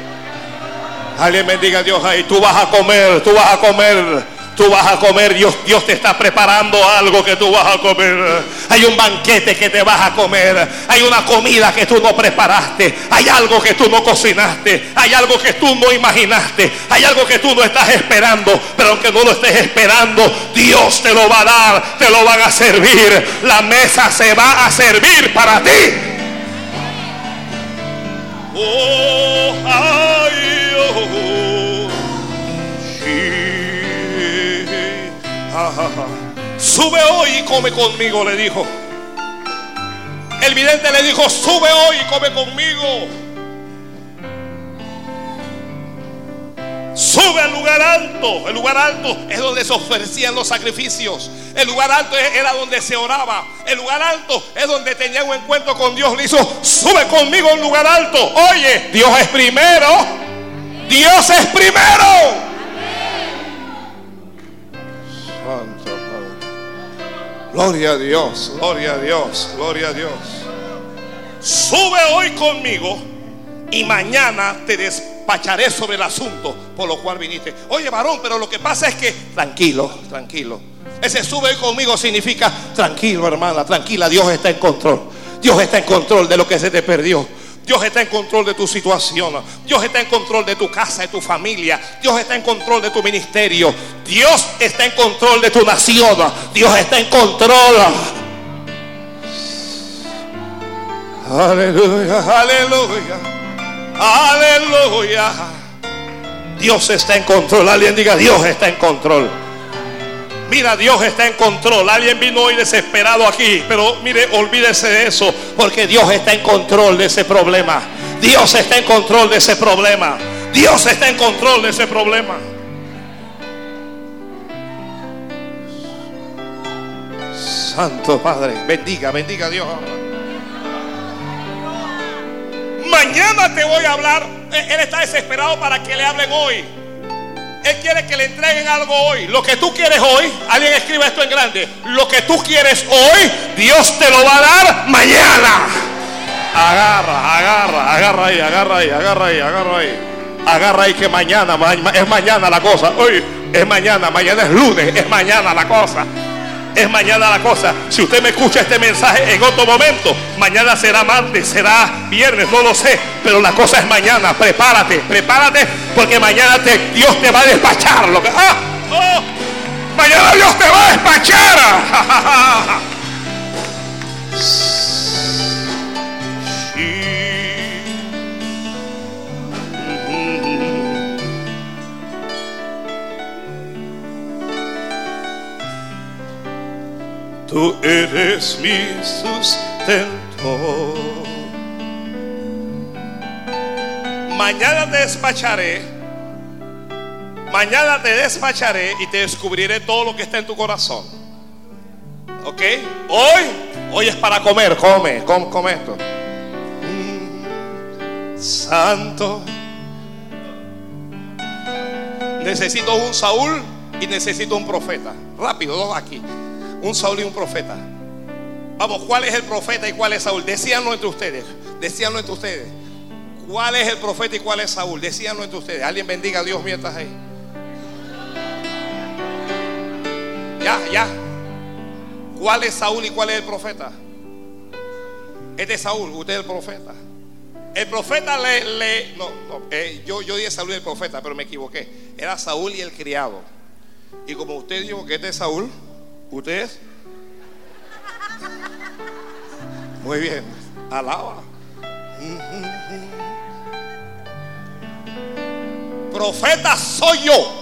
Alguien bendiga a Dios ahí. Tú vas a comer, tú vas a comer. Tú vas a comer, Dios, Dios te está preparando algo que tú vas a comer. Hay un banquete que te vas a comer. Hay una comida que tú no preparaste. Hay algo que tú no cocinaste. Hay algo que tú no imaginaste. Hay algo que tú no estás esperando. Pero aunque no lo estés esperando, Dios te lo va a dar. Te lo van a servir. La mesa se va a servir para ti. Oh, ay, oh, Sube hoy y come conmigo, le dijo. El vidente le dijo, sube hoy y come conmigo. Sube al lugar alto. El lugar alto es donde se ofrecían los sacrificios. El lugar alto era donde se oraba. El lugar alto es donde tenía un encuentro con Dios. Le hizo, sube conmigo al lugar alto. Oye, Dios es primero. Dios es primero. Gloria a Dios, gloria a Dios, gloria a Dios. Sube hoy conmigo y mañana te despacharé sobre el asunto por lo cual viniste. Oye, varón, pero lo que pasa es que tranquilo, tranquilo. Ese sube hoy conmigo significa tranquilo, hermana, tranquila, Dios está en control. Dios está en control de lo que se te perdió. Dios está en control de tu situación. Dios está en control de tu casa, de tu familia. Dios está en control de tu ministerio. Dios está en control de tu nación. Dios está en control. Aleluya, aleluya, aleluya. Dios está en control. Alguien diga, Dios está en control. Mira, Dios está en control. Alguien vino hoy desesperado aquí, pero mire, olvídese de eso, porque Dios está en control de ese problema. Dios está en control de ese problema. Dios está en control de ese problema. Santo Padre, bendiga, bendiga a Dios. Mañana te voy a hablar. Él está desesperado para que le hablen hoy. Él quiere que le entreguen algo hoy. Lo que tú quieres hoy, alguien escribe esto en grande. Lo que tú quieres hoy, Dios te lo va a dar mañana. Agarra, agarra, agarra ahí, agarra ahí, agarra ahí, agarra ahí. Agarra ahí que mañana, es mañana la cosa. Hoy es mañana, mañana es lunes, es mañana la cosa es mañana la cosa. Si usted me escucha este mensaje en otro momento, mañana será martes, será viernes, no lo sé. Pero la cosa es mañana. Prepárate, prepárate, porque mañana Dios te va a despachar. Lo que, ¡Ah! ¡Oh! Mañana Dios te va a despachar. *laughs* Tú eres mi sustento. Mañana te despacharé. Mañana te despacharé y te descubriré todo lo que está en tu corazón. ¿Ok? Hoy, hoy es para comer. Come, come, come esto. Santo. Necesito un Saúl y necesito un profeta. Rápido, dos aquí un Saúl y un profeta. Vamos, ¿cuál es el profeta y cuál es Saúl? Decíanlo entre ustedes. Decíanlo entre ustedes. ¿Cuál es el profeta y cuál es Saúl? Decíanlo entre ustedes. Alguien bendiga a Dios mientras ahí. Ya, ya. ¿Cuál es Saúl y cuál es el profeta? Este es Saúl, usted es el profeta. El profeta le, le no, no eh, yo, yo dije Saúl y el profeta, pero me equivoqué. Era Saúl y el criado. Y como usted dijo que este es Saúl, ¿Ustedes? Muy bien. Alaba. Profeta soy yo.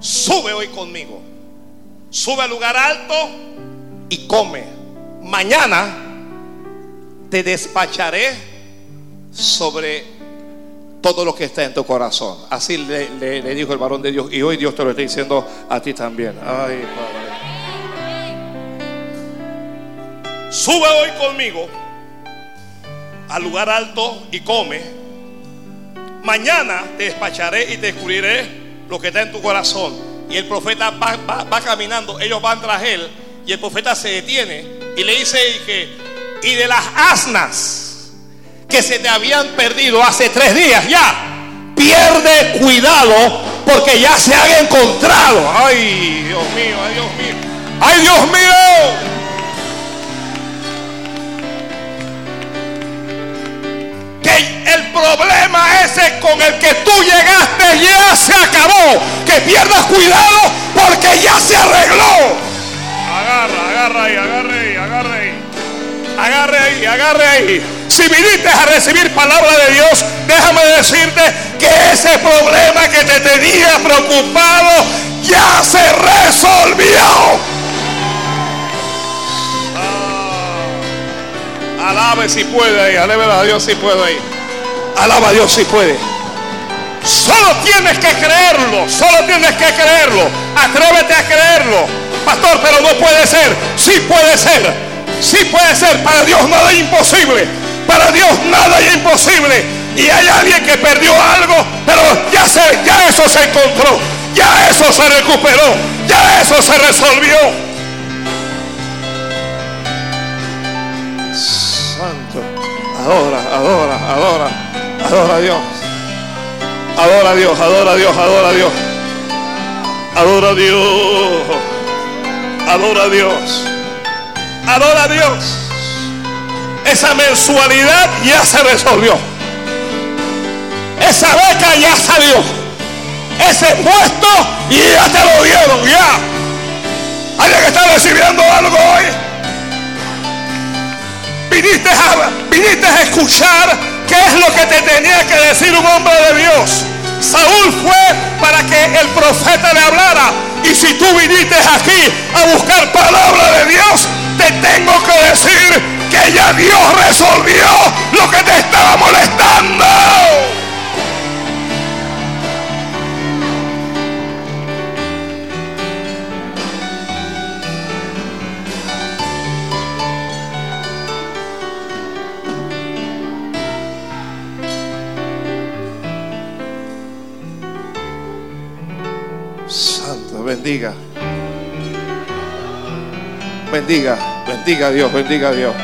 Sube hoy conmigo. Sube al lugar alto y come. Mañana te despacharé sobre todo lo que está en tu corazón. Así le, dijo el varón de Dios. Y hoy Dios te lo está diciendo a ti también. Ay, Padre. Sube hoy conmigo al lugar alto y come. Mañana te despacharé y te descubriré lo que está en tu corazón. Y el profeta va, caminando, ellos van tras él. Y el profeta se detiene y le dice y de las asnas que se te habían perdido hace tres días ya. Pierde cuidado porque ya se han encontrado. Ay, Dios mío, ay, Dios mío. Ay, Dios mío. Que el problema ese con el que tú llegaste ya se acabó. Que pierdas cuidado porque ya se arregló. Agarra, agarra agarra ahí, agarra ahí. Agarre ahí, agarre ahí. Si viniste a recibir palabra de Dios, déjame decirte que ese problema que te tenía preocupado ya se resolvió. Ah, alabe si puede ahí, alabe a Dios si puede ahí. Alaba a Dios si puede. Solo tienes que creerlo, solo tienes que creerlo. Atrévete a creerlo. Pastor, pero no puede ser. Sí puede ser. Sí puede ser. Para Dios nada es imposible. Para Dios nada es imposible. Y hay alguien que perdió algo, pero ya, se, ya eso se encontró, ya eso se recuperó, ya eso se resolvió. Santo, adora, adora, adora, adora a Dios. Adora a Dios, adora a Dios, adora a Dios. Adora a Dios. Adora a Dios. Adora a Dios. Esa mensualidad ya se resolvió. Esa beca ya salió. Ese puesto ya te lo dieron, ya. Alguien que está recibiendo algo hoy. Viniste a, viniste a escuchar qué es lo que te tenía que decir un hombre de Dios. Saúl fue para que el profeta le hablara. Y si tú viniste aquí a buscar palabra de Dios, te tengo que decir que ya Dios resolvió lo que te estaba molestando. Santo, bendiga. Bendiga, bendiga a Dios, bendiga a Dios.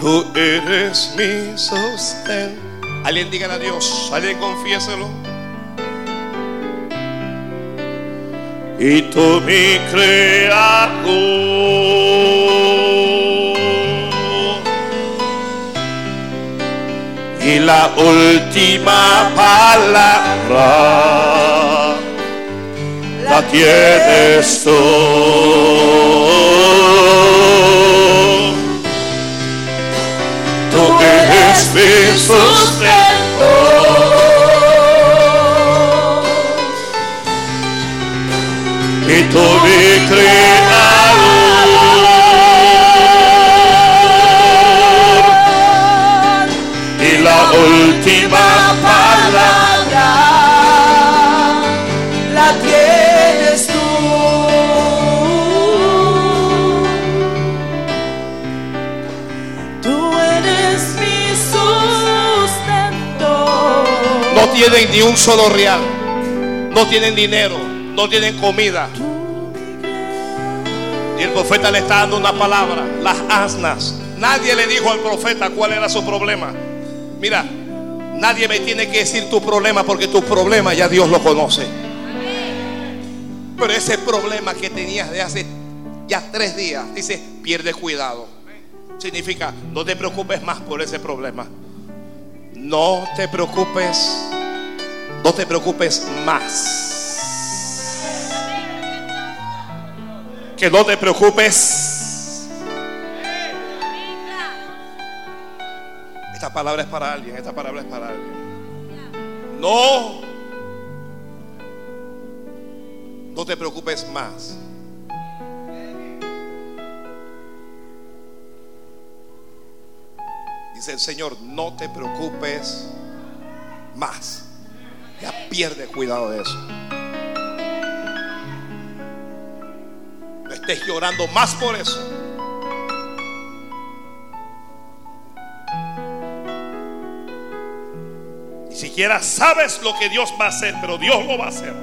Tú eres mi sostén. Alguien diga a Dios, alguien confiéselo. Y tú mi creador. Y la última palabra la tienes tú. Tú eres mi sustento. Mi creador. Y la última palabra la tienes tú. Tú eres mi sustento. No tienen ni un solo real. No tienen dinero. No tienen comida. Profeta le está dando una palabra. Las asnas. Nadie le dijo al profeta cuál era su problema. Mira, nadie me tiene que decir tu problema porque tu problema ya Dios lo conoce. Pero ese problema que tenías de hace ya tres días, dice, pierde cuidado. Significa, no te preocupes más por ese problema. No te preocupes, no te preocupes más. Que no te preocupes. Esta palabra es para alguien, esta palabra es para alguien. No. No te preocupes más. Dice el Señor, no te preocupes más. Ya pierde cuidado de eso. Estés llorando más por eso. Ni siquiera sabes lo que Dios va a hacer, pero Dios lo va a hacer.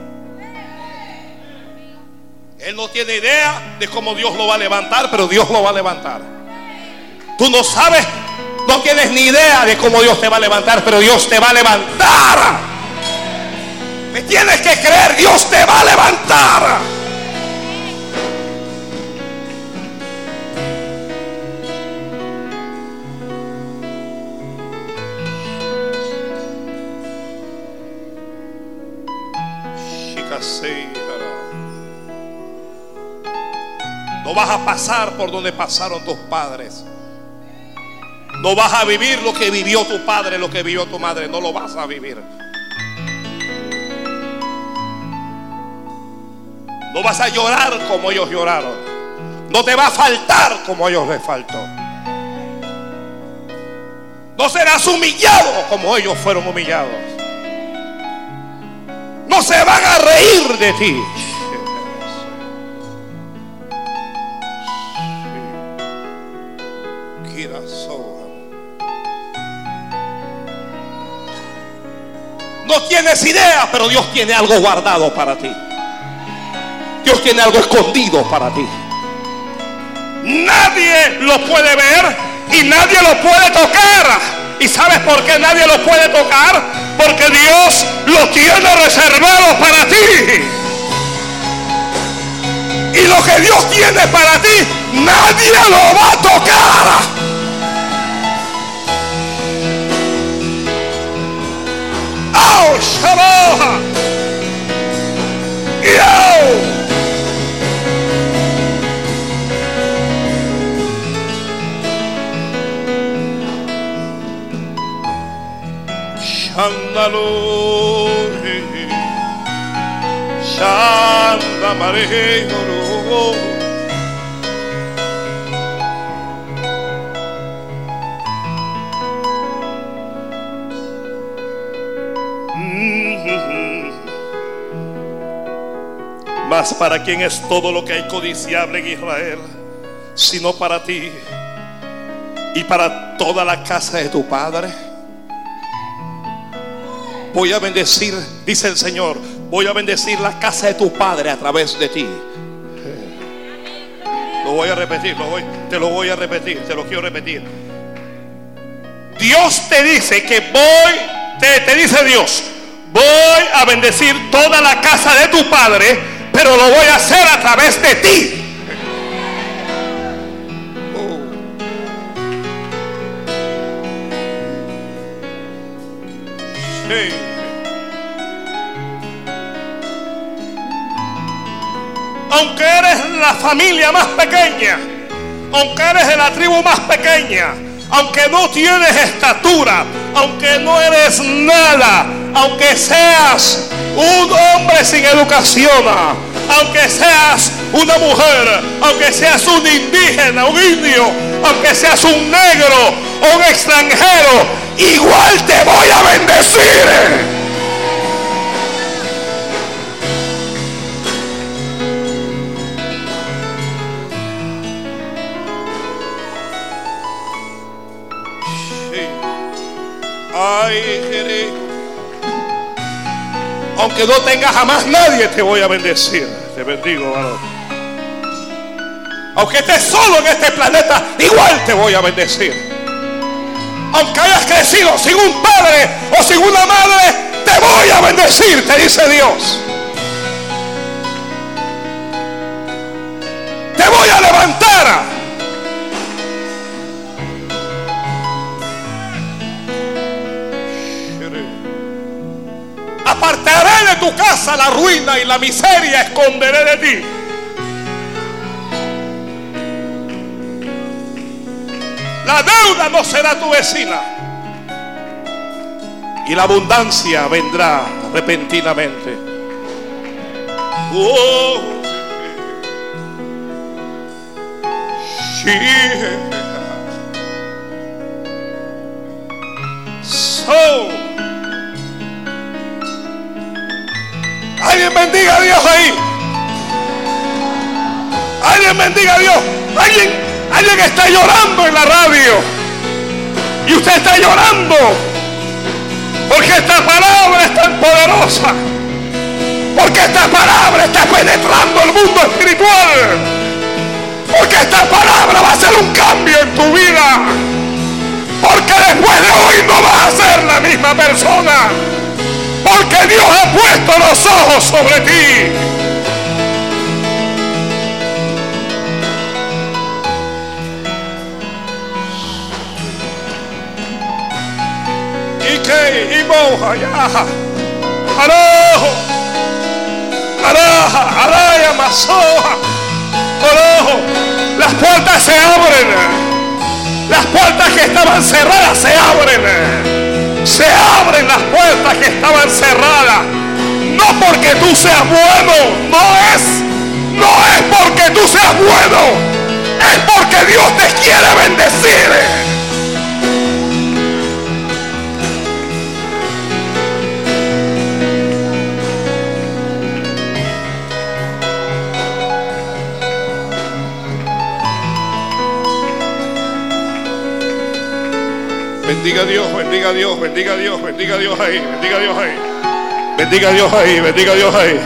Él no tiene idea de cómo Dios lo va a levantar, pero Dios lo va a levantar. Tú no sabes, no tienes ni idea de cómo Dios te va a levantar, pero Dios te va a levantar. Me tienes que creer, Dios te va a levantar. Vas a pasar por donde pasaron tus padres. No vas a vivir lo que vivió tu padre, lo que vivió tu madre. No lo vas a vivir. No vas a llorar como ellos lloraron. No te va a faltar como ellos les faltó. No serás humillado como ellos fueron humillados. No se van a reír de ti. No tienes idea, pero Dios tiene algo guardado para ti. Dios tiene algo escondido para ti. Nadie lo puede ver y nadie lo puede tocar. ¿Y sabes por qué nadie lo puede tocar? Porque Dios lo tiene reservado para ti. Y lo que Dios tiene para ti, nadie lo va a tocar. Shaboha. Yo! Shandalore Shandamare Yoro Mas para quién es todo lo que hay codiciable en Israel, sino para ti y para toda la casa de tu padre. Voy a bendecir, dice el Señor, voy a bendecir la casa de tu padre a través de ti. Lo voy a repetir, te lo voy a repetir, te lo quiero repetir. Dios te dice que voy, te, te dice Dios, voy a bendecir toda la casa de tu padre, pero lo voy a hacer a través de ti. Sí. Aunque eres la familia más pequeña, aunque eres de la tribu más pequeña, aunque no tienes estatura, aunque no eres nada, aunque seas un hombre sin educación, aunque seas una mujer, aunque seas un indígena, un indio, aunque seas un negro o un extranjero, igual te voy a bendecir. Ay. Aunque no tengas jamás nadie, te voy a bendecir. Te bendigo, varón. Aunque estés solo en este planeta, igual te voy a bendecir. Aunque hayas crecido sin un padre o sin una madre, te voy a bendecir, te dice Dios. Te voy a levantar. Apartaré de tu casa la ruina y la miseria esconderé de ti. La deuda no será tu vecina. Y la abundancia vendrá repentinamente. Oh, sí. So, alguien bendiga a Dios ahí. Alguien bendiga a Dios. Alguien, alguien está llorando en la radio. Y usted está llorando. Porque esta palabra es tan poderosa. Porque esta palabra está penetrando el mundo espiritual. Porque esta palabra va a hacer un cambio en tu vida. Porque después de hoy no vas a ser la misma persona. Porque Dios ha puesto los ojos sobre ti. Y moja ya. Arojo. Araja, araya, masoja. Arojo. Las puertas se abren. Las puertas que estaban cerradas se abren. Que estaban cerradas. No porque tú seas bueno. No es. No es porque tú seas bueno. Es porque Dios te quiere bendecir. Bendiga a Dios, bendiga a Dios, bendiga a Dios, bendiga a Dios ahí, bendiga a Dios ahí. Bendiga a Dios ahí, bendiga a Dios ahí.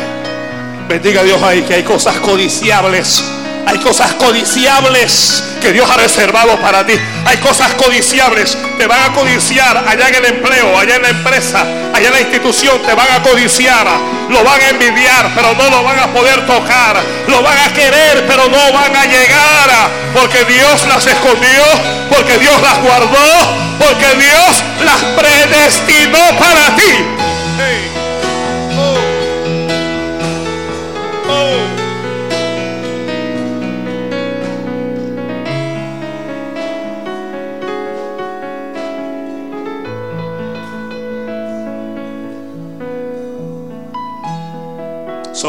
Bendiga a Dios ahí, que hay cosas codiciables. Hay cosas codiciables que Dios ha reservado para ti. Hay cosas codiciables. Te van a codiciar allá en el empleo, allá en la empresa, allá en la institución. Te van a codiciar. Lo van a envidiar, pero no lo van a poder tocar. Lo van a querer, pero no van a llegar. Porque Dios las escondió, porque Dios las guardó, porque Dios las predestinó para ti.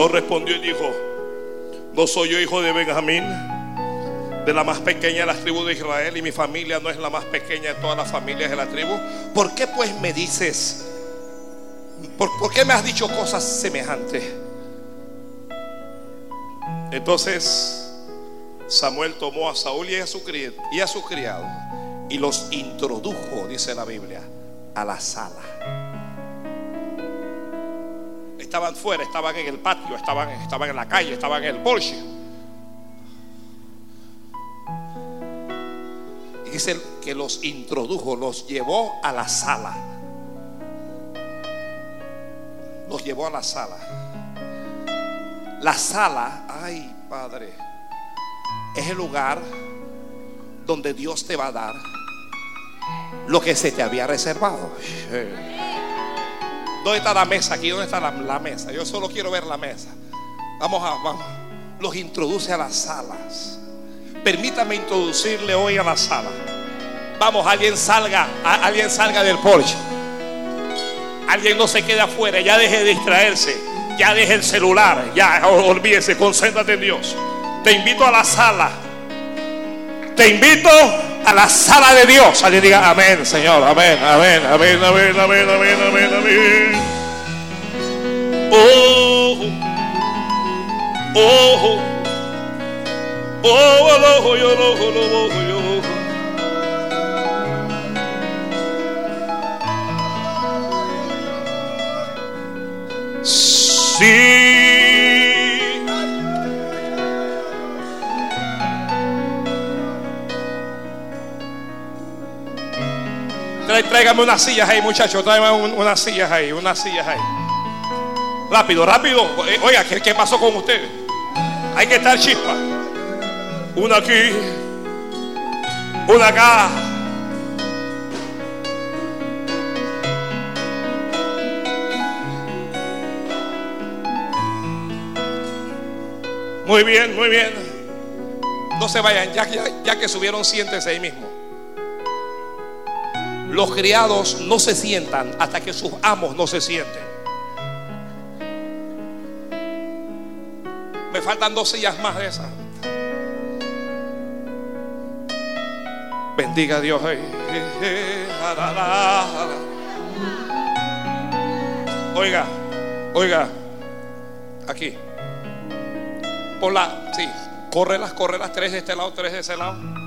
Respondió y dijo, no soy yo hijo de Benjamín, de la más pequeña de las tribus de Israel, y mi familia no es la más pequeña de todas las familias de la tribu. ¿Por qué pues me dices, por, qué me has dicho cosas semejantes? Entonces Samuel tomó a Saúl y a y a su criado y los introdujo, dice la Biblia, a la sala. Estaban fuera, estaban en el patio, estaban, estaban en la calle, estaban en el porche. Y dice que los introdujo, los llevó a la sala. Los llevó a la sala. La sala, ay Padre, es el lugar donde Dios te va a dar lo que se te había reservado. ¿Dónde está la mesa aquí? ¿Dónde está la, la mesa? Yo solo quiero ver la mesa. Vamos a, vamos. Los introduce a las salas. Permítame introducirle hoy a la sala. Vamos, alguien salga, alguien salga del porche. Alguien no se quede afuera, ya deje de distraerse, ya deje el celular, ya olvídese, concéntrate en Dios. Te invito a la sala. Te invito a la sala de Dios. Alguien diga amén, Señor. Amén, amén, amén, amén, amén, amén, amén, amén. Oh, oh, oh, oh, yo, oh, yo. Sí. Tráigame unas sillas ahí, muchachos. Tráigame un- unas sillas ahí, unas sillas ahí. Rápido, rápido. Oiga, ¿qué, qué pasó con ustedes? Hay que estar chispa. Una aquí, una acá. Muy bien, muy bien. No se vayan, ya, ya, ya que subieron, siéntense ahí mismo. Los criados no se sientan hasta que sus amos no se sienten. Me faltan dos sillas más de esas. Bendiga a Dios. la, la, la, la. Oiga, oiga, aquí. Ponla, sí, córrelas, córrelas, tres de este lado, tres de ese lado.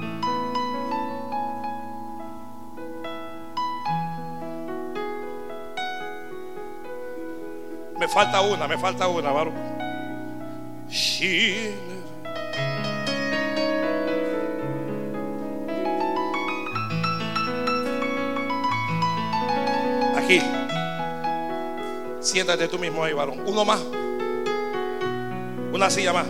Me falta una, me falta una, varón. Sí. Aquí. Siéntate tú mismo ahí, varón. Uno más. Una silla más.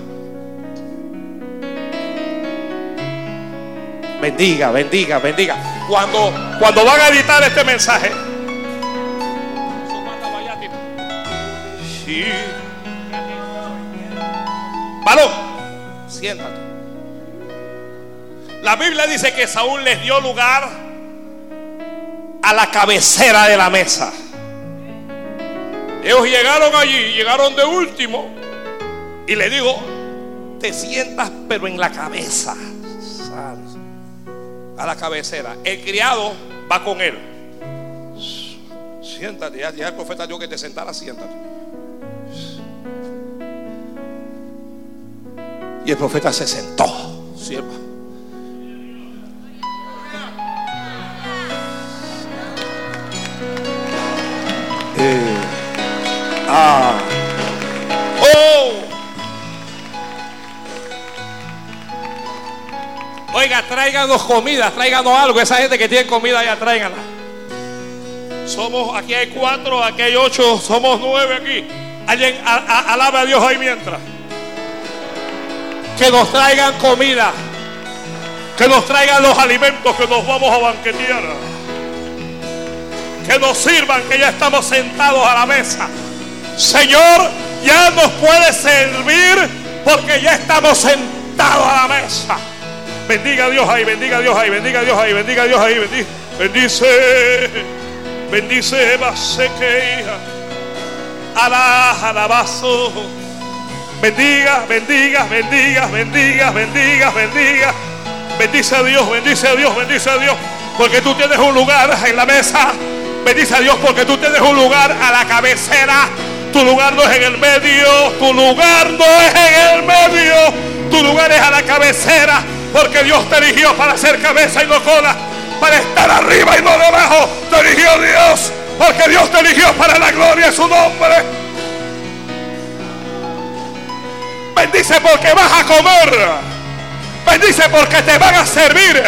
Bendiga, bendiga, bendiga. Cuando, cuando van a editar este mensaje. Sí. Siéntate. La Biblia dice que Saúl les dio lugar a la cabecera de la mesa. Ellos llegaron allí, llegaron de último. Y le digo, te sientas pero en la cabeza. A la cabecera. El criado va con él. Siéntate, ya, ya el profeta dijo que te sentara, siéntate. Y el profeta se sentó, sierva. Eh, ah. Oh. Oiga, tráiganos comida, tráiganos algo. Esa gente que tiene comida ya tráiganla. Somos, aquí hay cuatro, aquí hay ocho, somos nueve aquí. Alguien a, alaba a Dios ahí mientras. Que nos traigan comida. Que nos traigan los alimentos que nos vamos a banquetear. Que nos sirvan, que ya estamos sentados a la mesa. Señor, ya nos puede servir porque ya estamos sentados a la mesa. Bendiga a Dios ahí, bendiga a Dios ahí, bendiga a Dios ahí, bendiga a Dios ahí, bendice, bendice, bendice, basequeia, alá, alabazo. Bendiga, bendiga, bendiga, bendiga, bendiga, bendiga. Bendice a Dios, bendice a Dios, bendice a Dios. Porque tú tienes un lugar en la mesa. Bendice a Dios porque tú tienes un lugar a la cabecera. Tu lugar no es en el medio. Tu lugar no es en el medio. Tu lugar es a la cabecera. Porque Dios te eligió para ser cabeza y no cola. Para estar arriba y no debajo. Te eligió Dios. Porque Dios te eligió para la gloria de su nombre. Bendice porque vas a comer. Bendice porque te van a servir.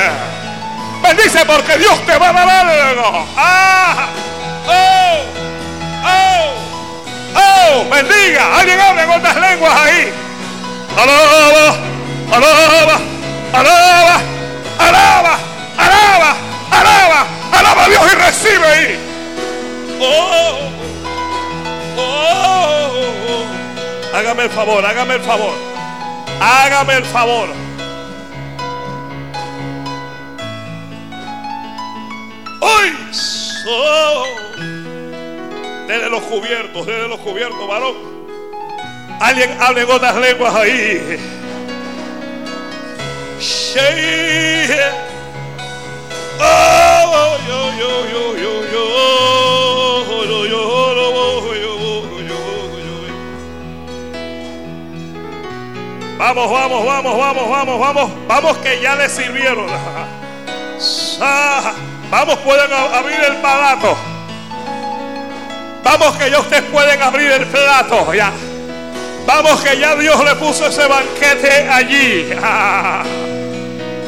Bendice porque Dios te va a dar algo. Ah, oh, oh, oh. Bendiga. Alguien habla en otras lenguas ahí. Alaba, alaba, alaba, alaba, alaba, alaba, alaba a Dios y recibe ahí. Oh, oh, oh. Hágame el favor, hágame el favor. Hágame el favor. Hoy Desde los cubiertos, desde los cubiertos, varón. Alguien hable en otras lenguas ahí. Shey. Oh, Vamos, vamos, vamos, vamos, vamos, vamos, vamos que ya le sirvieron. *laughs* Ah, Vamos, pueden abrir el palato. Vamos que ya ustedes pueden abrir el plato. Ya. Vamos que ya Dios le puso ese banquete allí. *laughs*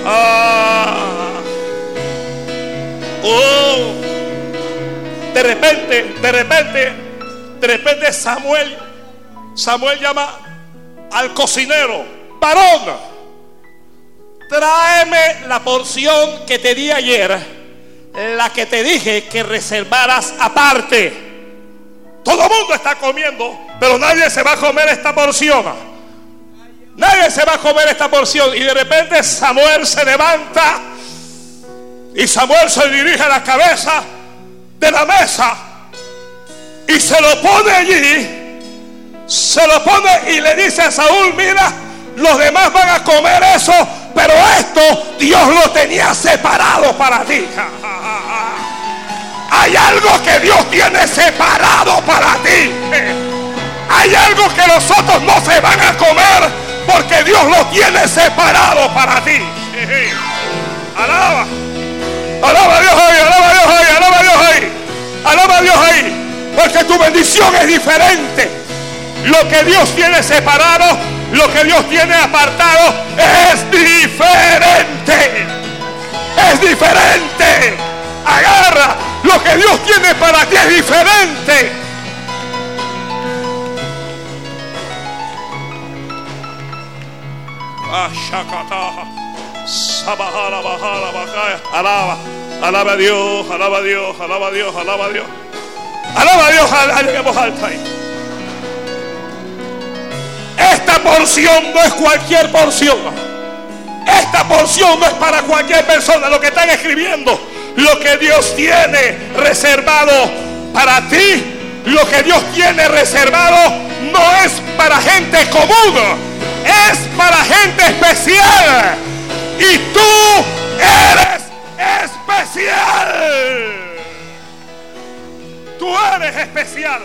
Ah. Oh. De repente, de repente, de repente Samuel, Samuel llama al cocinero, varón, tráeme la porción que te di ayer la que te dije que reservaras aparte. Todo el mundo está comiendo, pero nadie se va a comer esta porción. Nadie se va a comer esta porción. Y de repente Samuel se levanta y Samuel se dirige a la cabeza de la mesa y se lo pone allí. Se lo pone y le dice a Saúl, mira, los demás van a comer eso, pero esto Dios lo tenía separado para ti. *laughs* Hay algo que Dios tiene separado para ti. Hay algo que los otros no se van a comer porque Dios lo tiene separado para ti. *laughs* Alaba. Alaba a Dios ahí, alaba a Dios ahí, alaba a Dios ahí. Alaba a Dios ahí. Porque tu bendición es diferente. Lo que Dios tiene separado, lo que Dios tiene apartado es diferente. Es diferente. Agarra. Lo que Dios tiene para ti es diferente. Alaba. Alaba a Dios, alaba a Dios, alaba a Dios, alaba a Dios. Alaba a Dios, voz alta ahí. Esta porción no es cualquier porción. Esta porción no es para cualquier persona. Lo que están escribiendo, lo que Dios tiene reservado para ti, lo que Dios tiene reservado no es para gente común, es para gente especial. Y tú eres especial. Tú eres especial.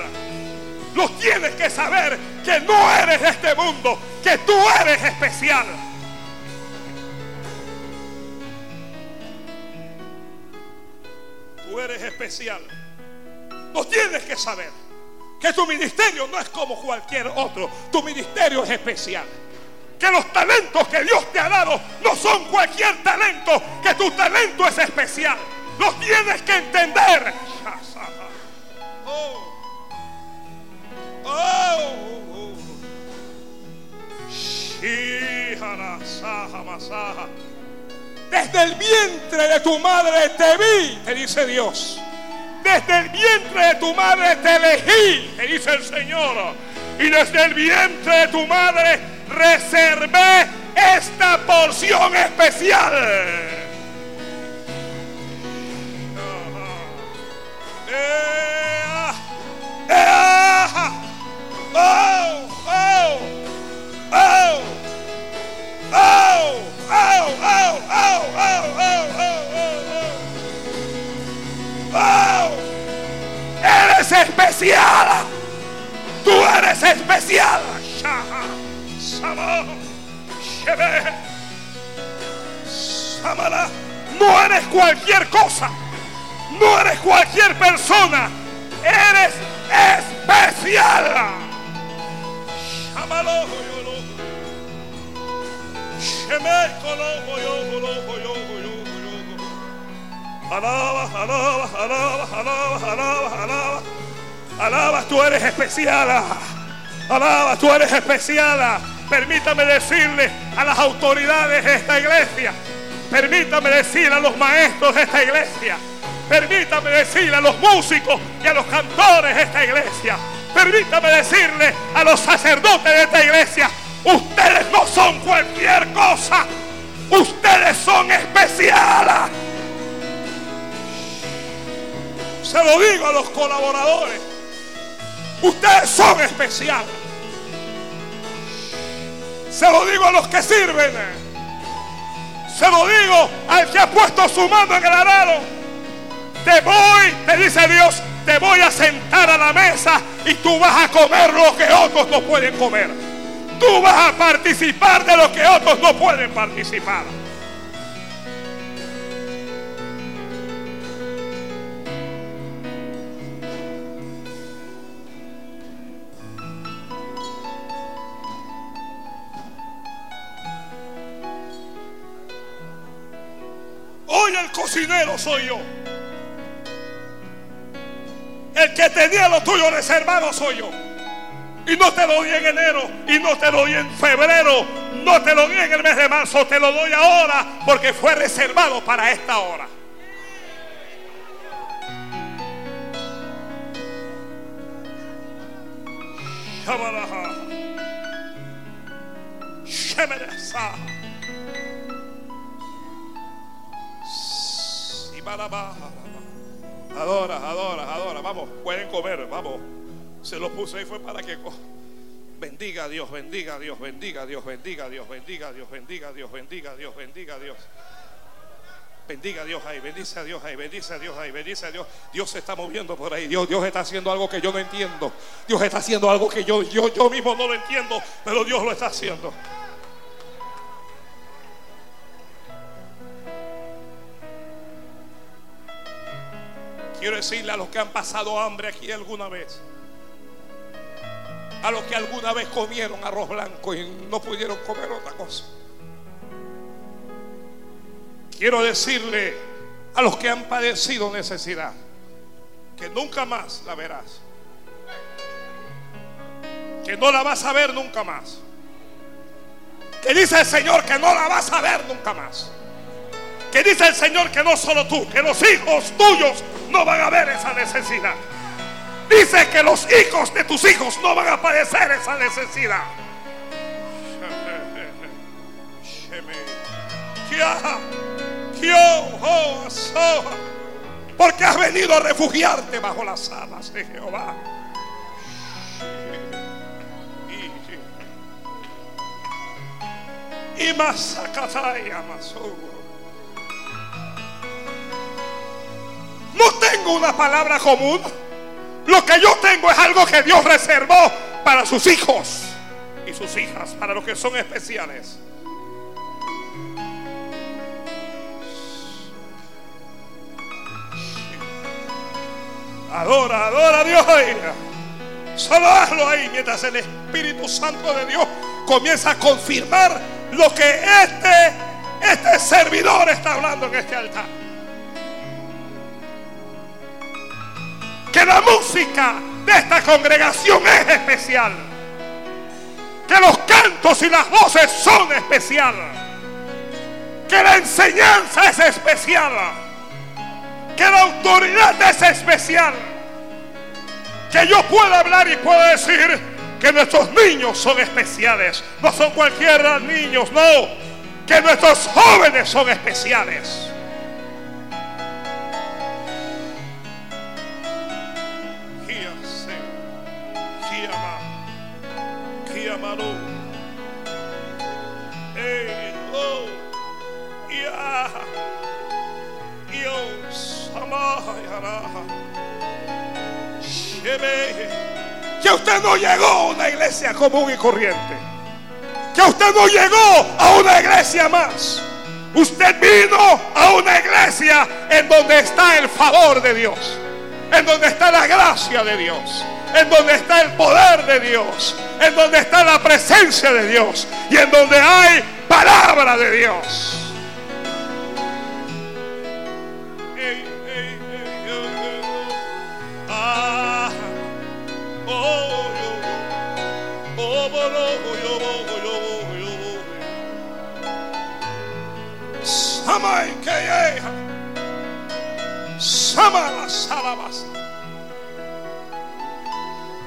Lo tienes que saber que no eres de este mundo, que tú eres especial. Tú eres especial. Lo tienes que saber. Que tu ministerio no es como cualquier otro. Tu ministerio es especial. que los talentos que Dios te ha dado no son cualquier talento, que tu talento es especial. Lo tienes que entender. *laughs* Oh. Oh. Desde el vientre de tu madre te vi, te dice Dios. Desde el vientre de tu madre te elegí, te dice el Señor. Y desde el vientre de tu madre reservé esta porción especial. Ea, ea, oh, oh, oh, oh, oh, oh, oh, oh, oh, oh, oh, oh. Eres especial. Tú eres especial. No eres cualquier cosa. No eres cualquier persona. Eres especial. Alaba, alaba, alaba, alaba, alaba, alaba. Alaba, tú eres especial. Alaba, tú eres especial. Permítame decirle a las autoridades de esta iglesia. Permítame decir a los maestros de esta iglesia. Permítame decirle a los músicos y a los cantores de esta iglesia. Permítame decirle a los sacerdotes de esta iglesia. Ustedes no son cualquier cosa. Ustedes son especiales. Se lo digo a los colaboradores. Ustedes son especiales. Se lo digo a los que sirven. Se lo digo al que ha puesto su mano en el arado. Te voy, te dice Dios, te voy a sentar a la mesa y tú vas a comer lo que otros no pueden comer. Tú vas a participar de lo que otros no pueden participar. Hoy el cocinero soy yo. El que tenía lo tuyo reservado soy yo. Y no te lo di en enero, y no te lo di en febrero, no te lo di en el mes de marzo, te lo doy ahora porque fue reservado para esta hora. Adora, adora, adora. Vamos, pueden comer, vamos. Se lo puse ahí fue para que bendiga a Dios, bendiga a Dios, bendiga a Dios, bendiga a Dios, bendiga a Dios, bendiga a Dios, bendiga a Dios, bendiga a Dios. Bendiga a Dios ahí, bendice a Dios ahí, bendice a Dios ahí, bendice a Dios. Dios se está moviendo por ahí. Dios, Dios está haciendo algo que yo no entiendo. Dios está haciendo algo que yo, yo, yo mismo no lo entiendo, pero Dios lo está haciendo. Quiero decirle a los que han pasado hambre aquí alguna vez, a los que alguna vez comieron arroz blanco y no pudieron comer otra cosa. Quiero decirle a los que han padecido necesidad que nunca más la verás. Que no la vas a ver nunca más. Que dice el Señor que no la vas a ver nunca más. Que dice el Señor que no solo tú, que los hijos tuyos no van a ver esa necesidad. Dice que los hijos de tus hijos no van a padecer esa necesidad. Porque has venido a refugiarte bajo las alas de Jehová. Y más No tengo una palabra común. Lo que yo tengo es algo que Dios reservó para sus hijos y sus hijas, para los que son especiales. Adora, adora a Dios ahí. Solo hazlo ahí mientras el Espíritu Santo de Dios comienza a confirmar lo que este, este servidor está hablando en este altar. Que la música de esta congregación es especial. Que los cantos y las voces son especiales. Que la enseñanza es especial. Que la autoridad es especial. Que yo pueda hablar y pueda decir que nuestros niños son especiales. No son cualquiera niños, no. Que nuestros jóvenes son especiales. Que usted no llegó a una iglesia común y corriente. Que usted no llegó a una iglesia más. Usted vino a una iglesia en donde está el favor de Dios. En donde está la gracia de Dios. En donde está el poder de Dios. En donde está la presencia de Dios. Y en donde hay palabra de Dios.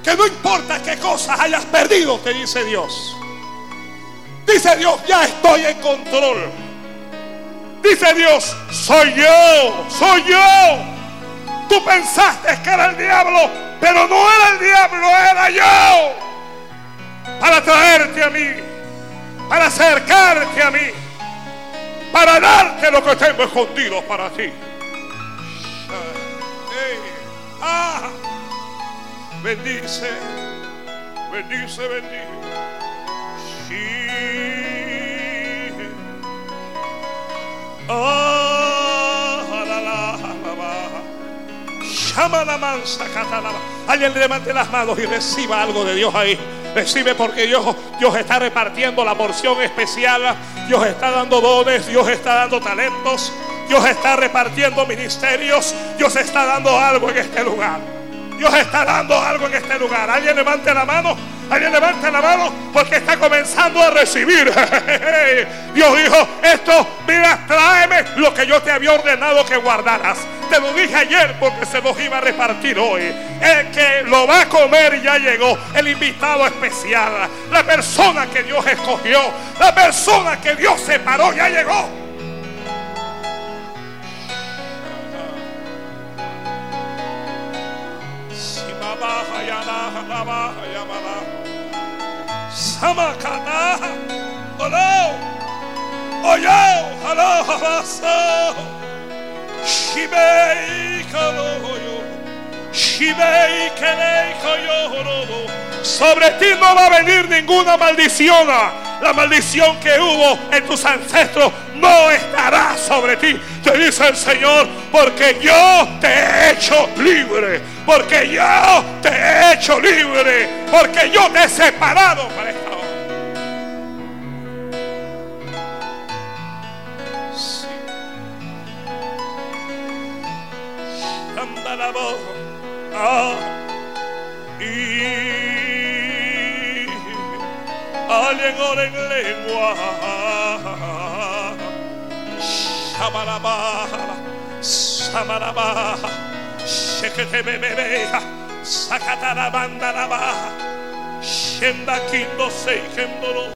Que no importa qué cosas hayas perdido, te dice Dios. Dice Dios, ya estoy en control. Dice Dios, soy yo, soy yo. Tú pensaste que era el diablo, pero no era el diablo, era yo. Para traerte a mí, para acercarte a mí para darte lo que tengo escondido para ti. Ah, bendice, bendice, bendice. Ah, la, la, la, mansa, Alguien levante las manos y reciba algo de Dios ahí. Recibe porque Dios, Dios está repartiendo la porción especial. Dios está dando dones. Dios está dando talentos. Dios está repartiendo ministerios. Dios está dando algo en este lugar. Dios está dando algo en este lugar. Alguien levante la mano. Alguien levante la mano porque está comenzando a recibir. *laughs* Dios dijo, esto, mira, tráeme lo que yo te había ordenado que guardaras. Te lo dije ayer porque se los iba a repartir hoy. El que lo va a comer ya llegó. El invitado especial. La persona que Dios escogió. La persona que Dios separó ya llegó. Samakana. Hello. Oh yo. Hello. Shibei kaloyo. Shibei. Sobre ti no va a venir ninguna maldición. La maldición que hubo en tus ancestros no estará sobre ti. Te dice el Señor, porque yo te he hecho libre. Porque yo te he hecho libre. Porque yo te he separado para esta alguien ora en lengua. Shabaraba, Shabaraba, Shekete bebebe, Sakatara bandaraba, Shenda kindo sei kendoro.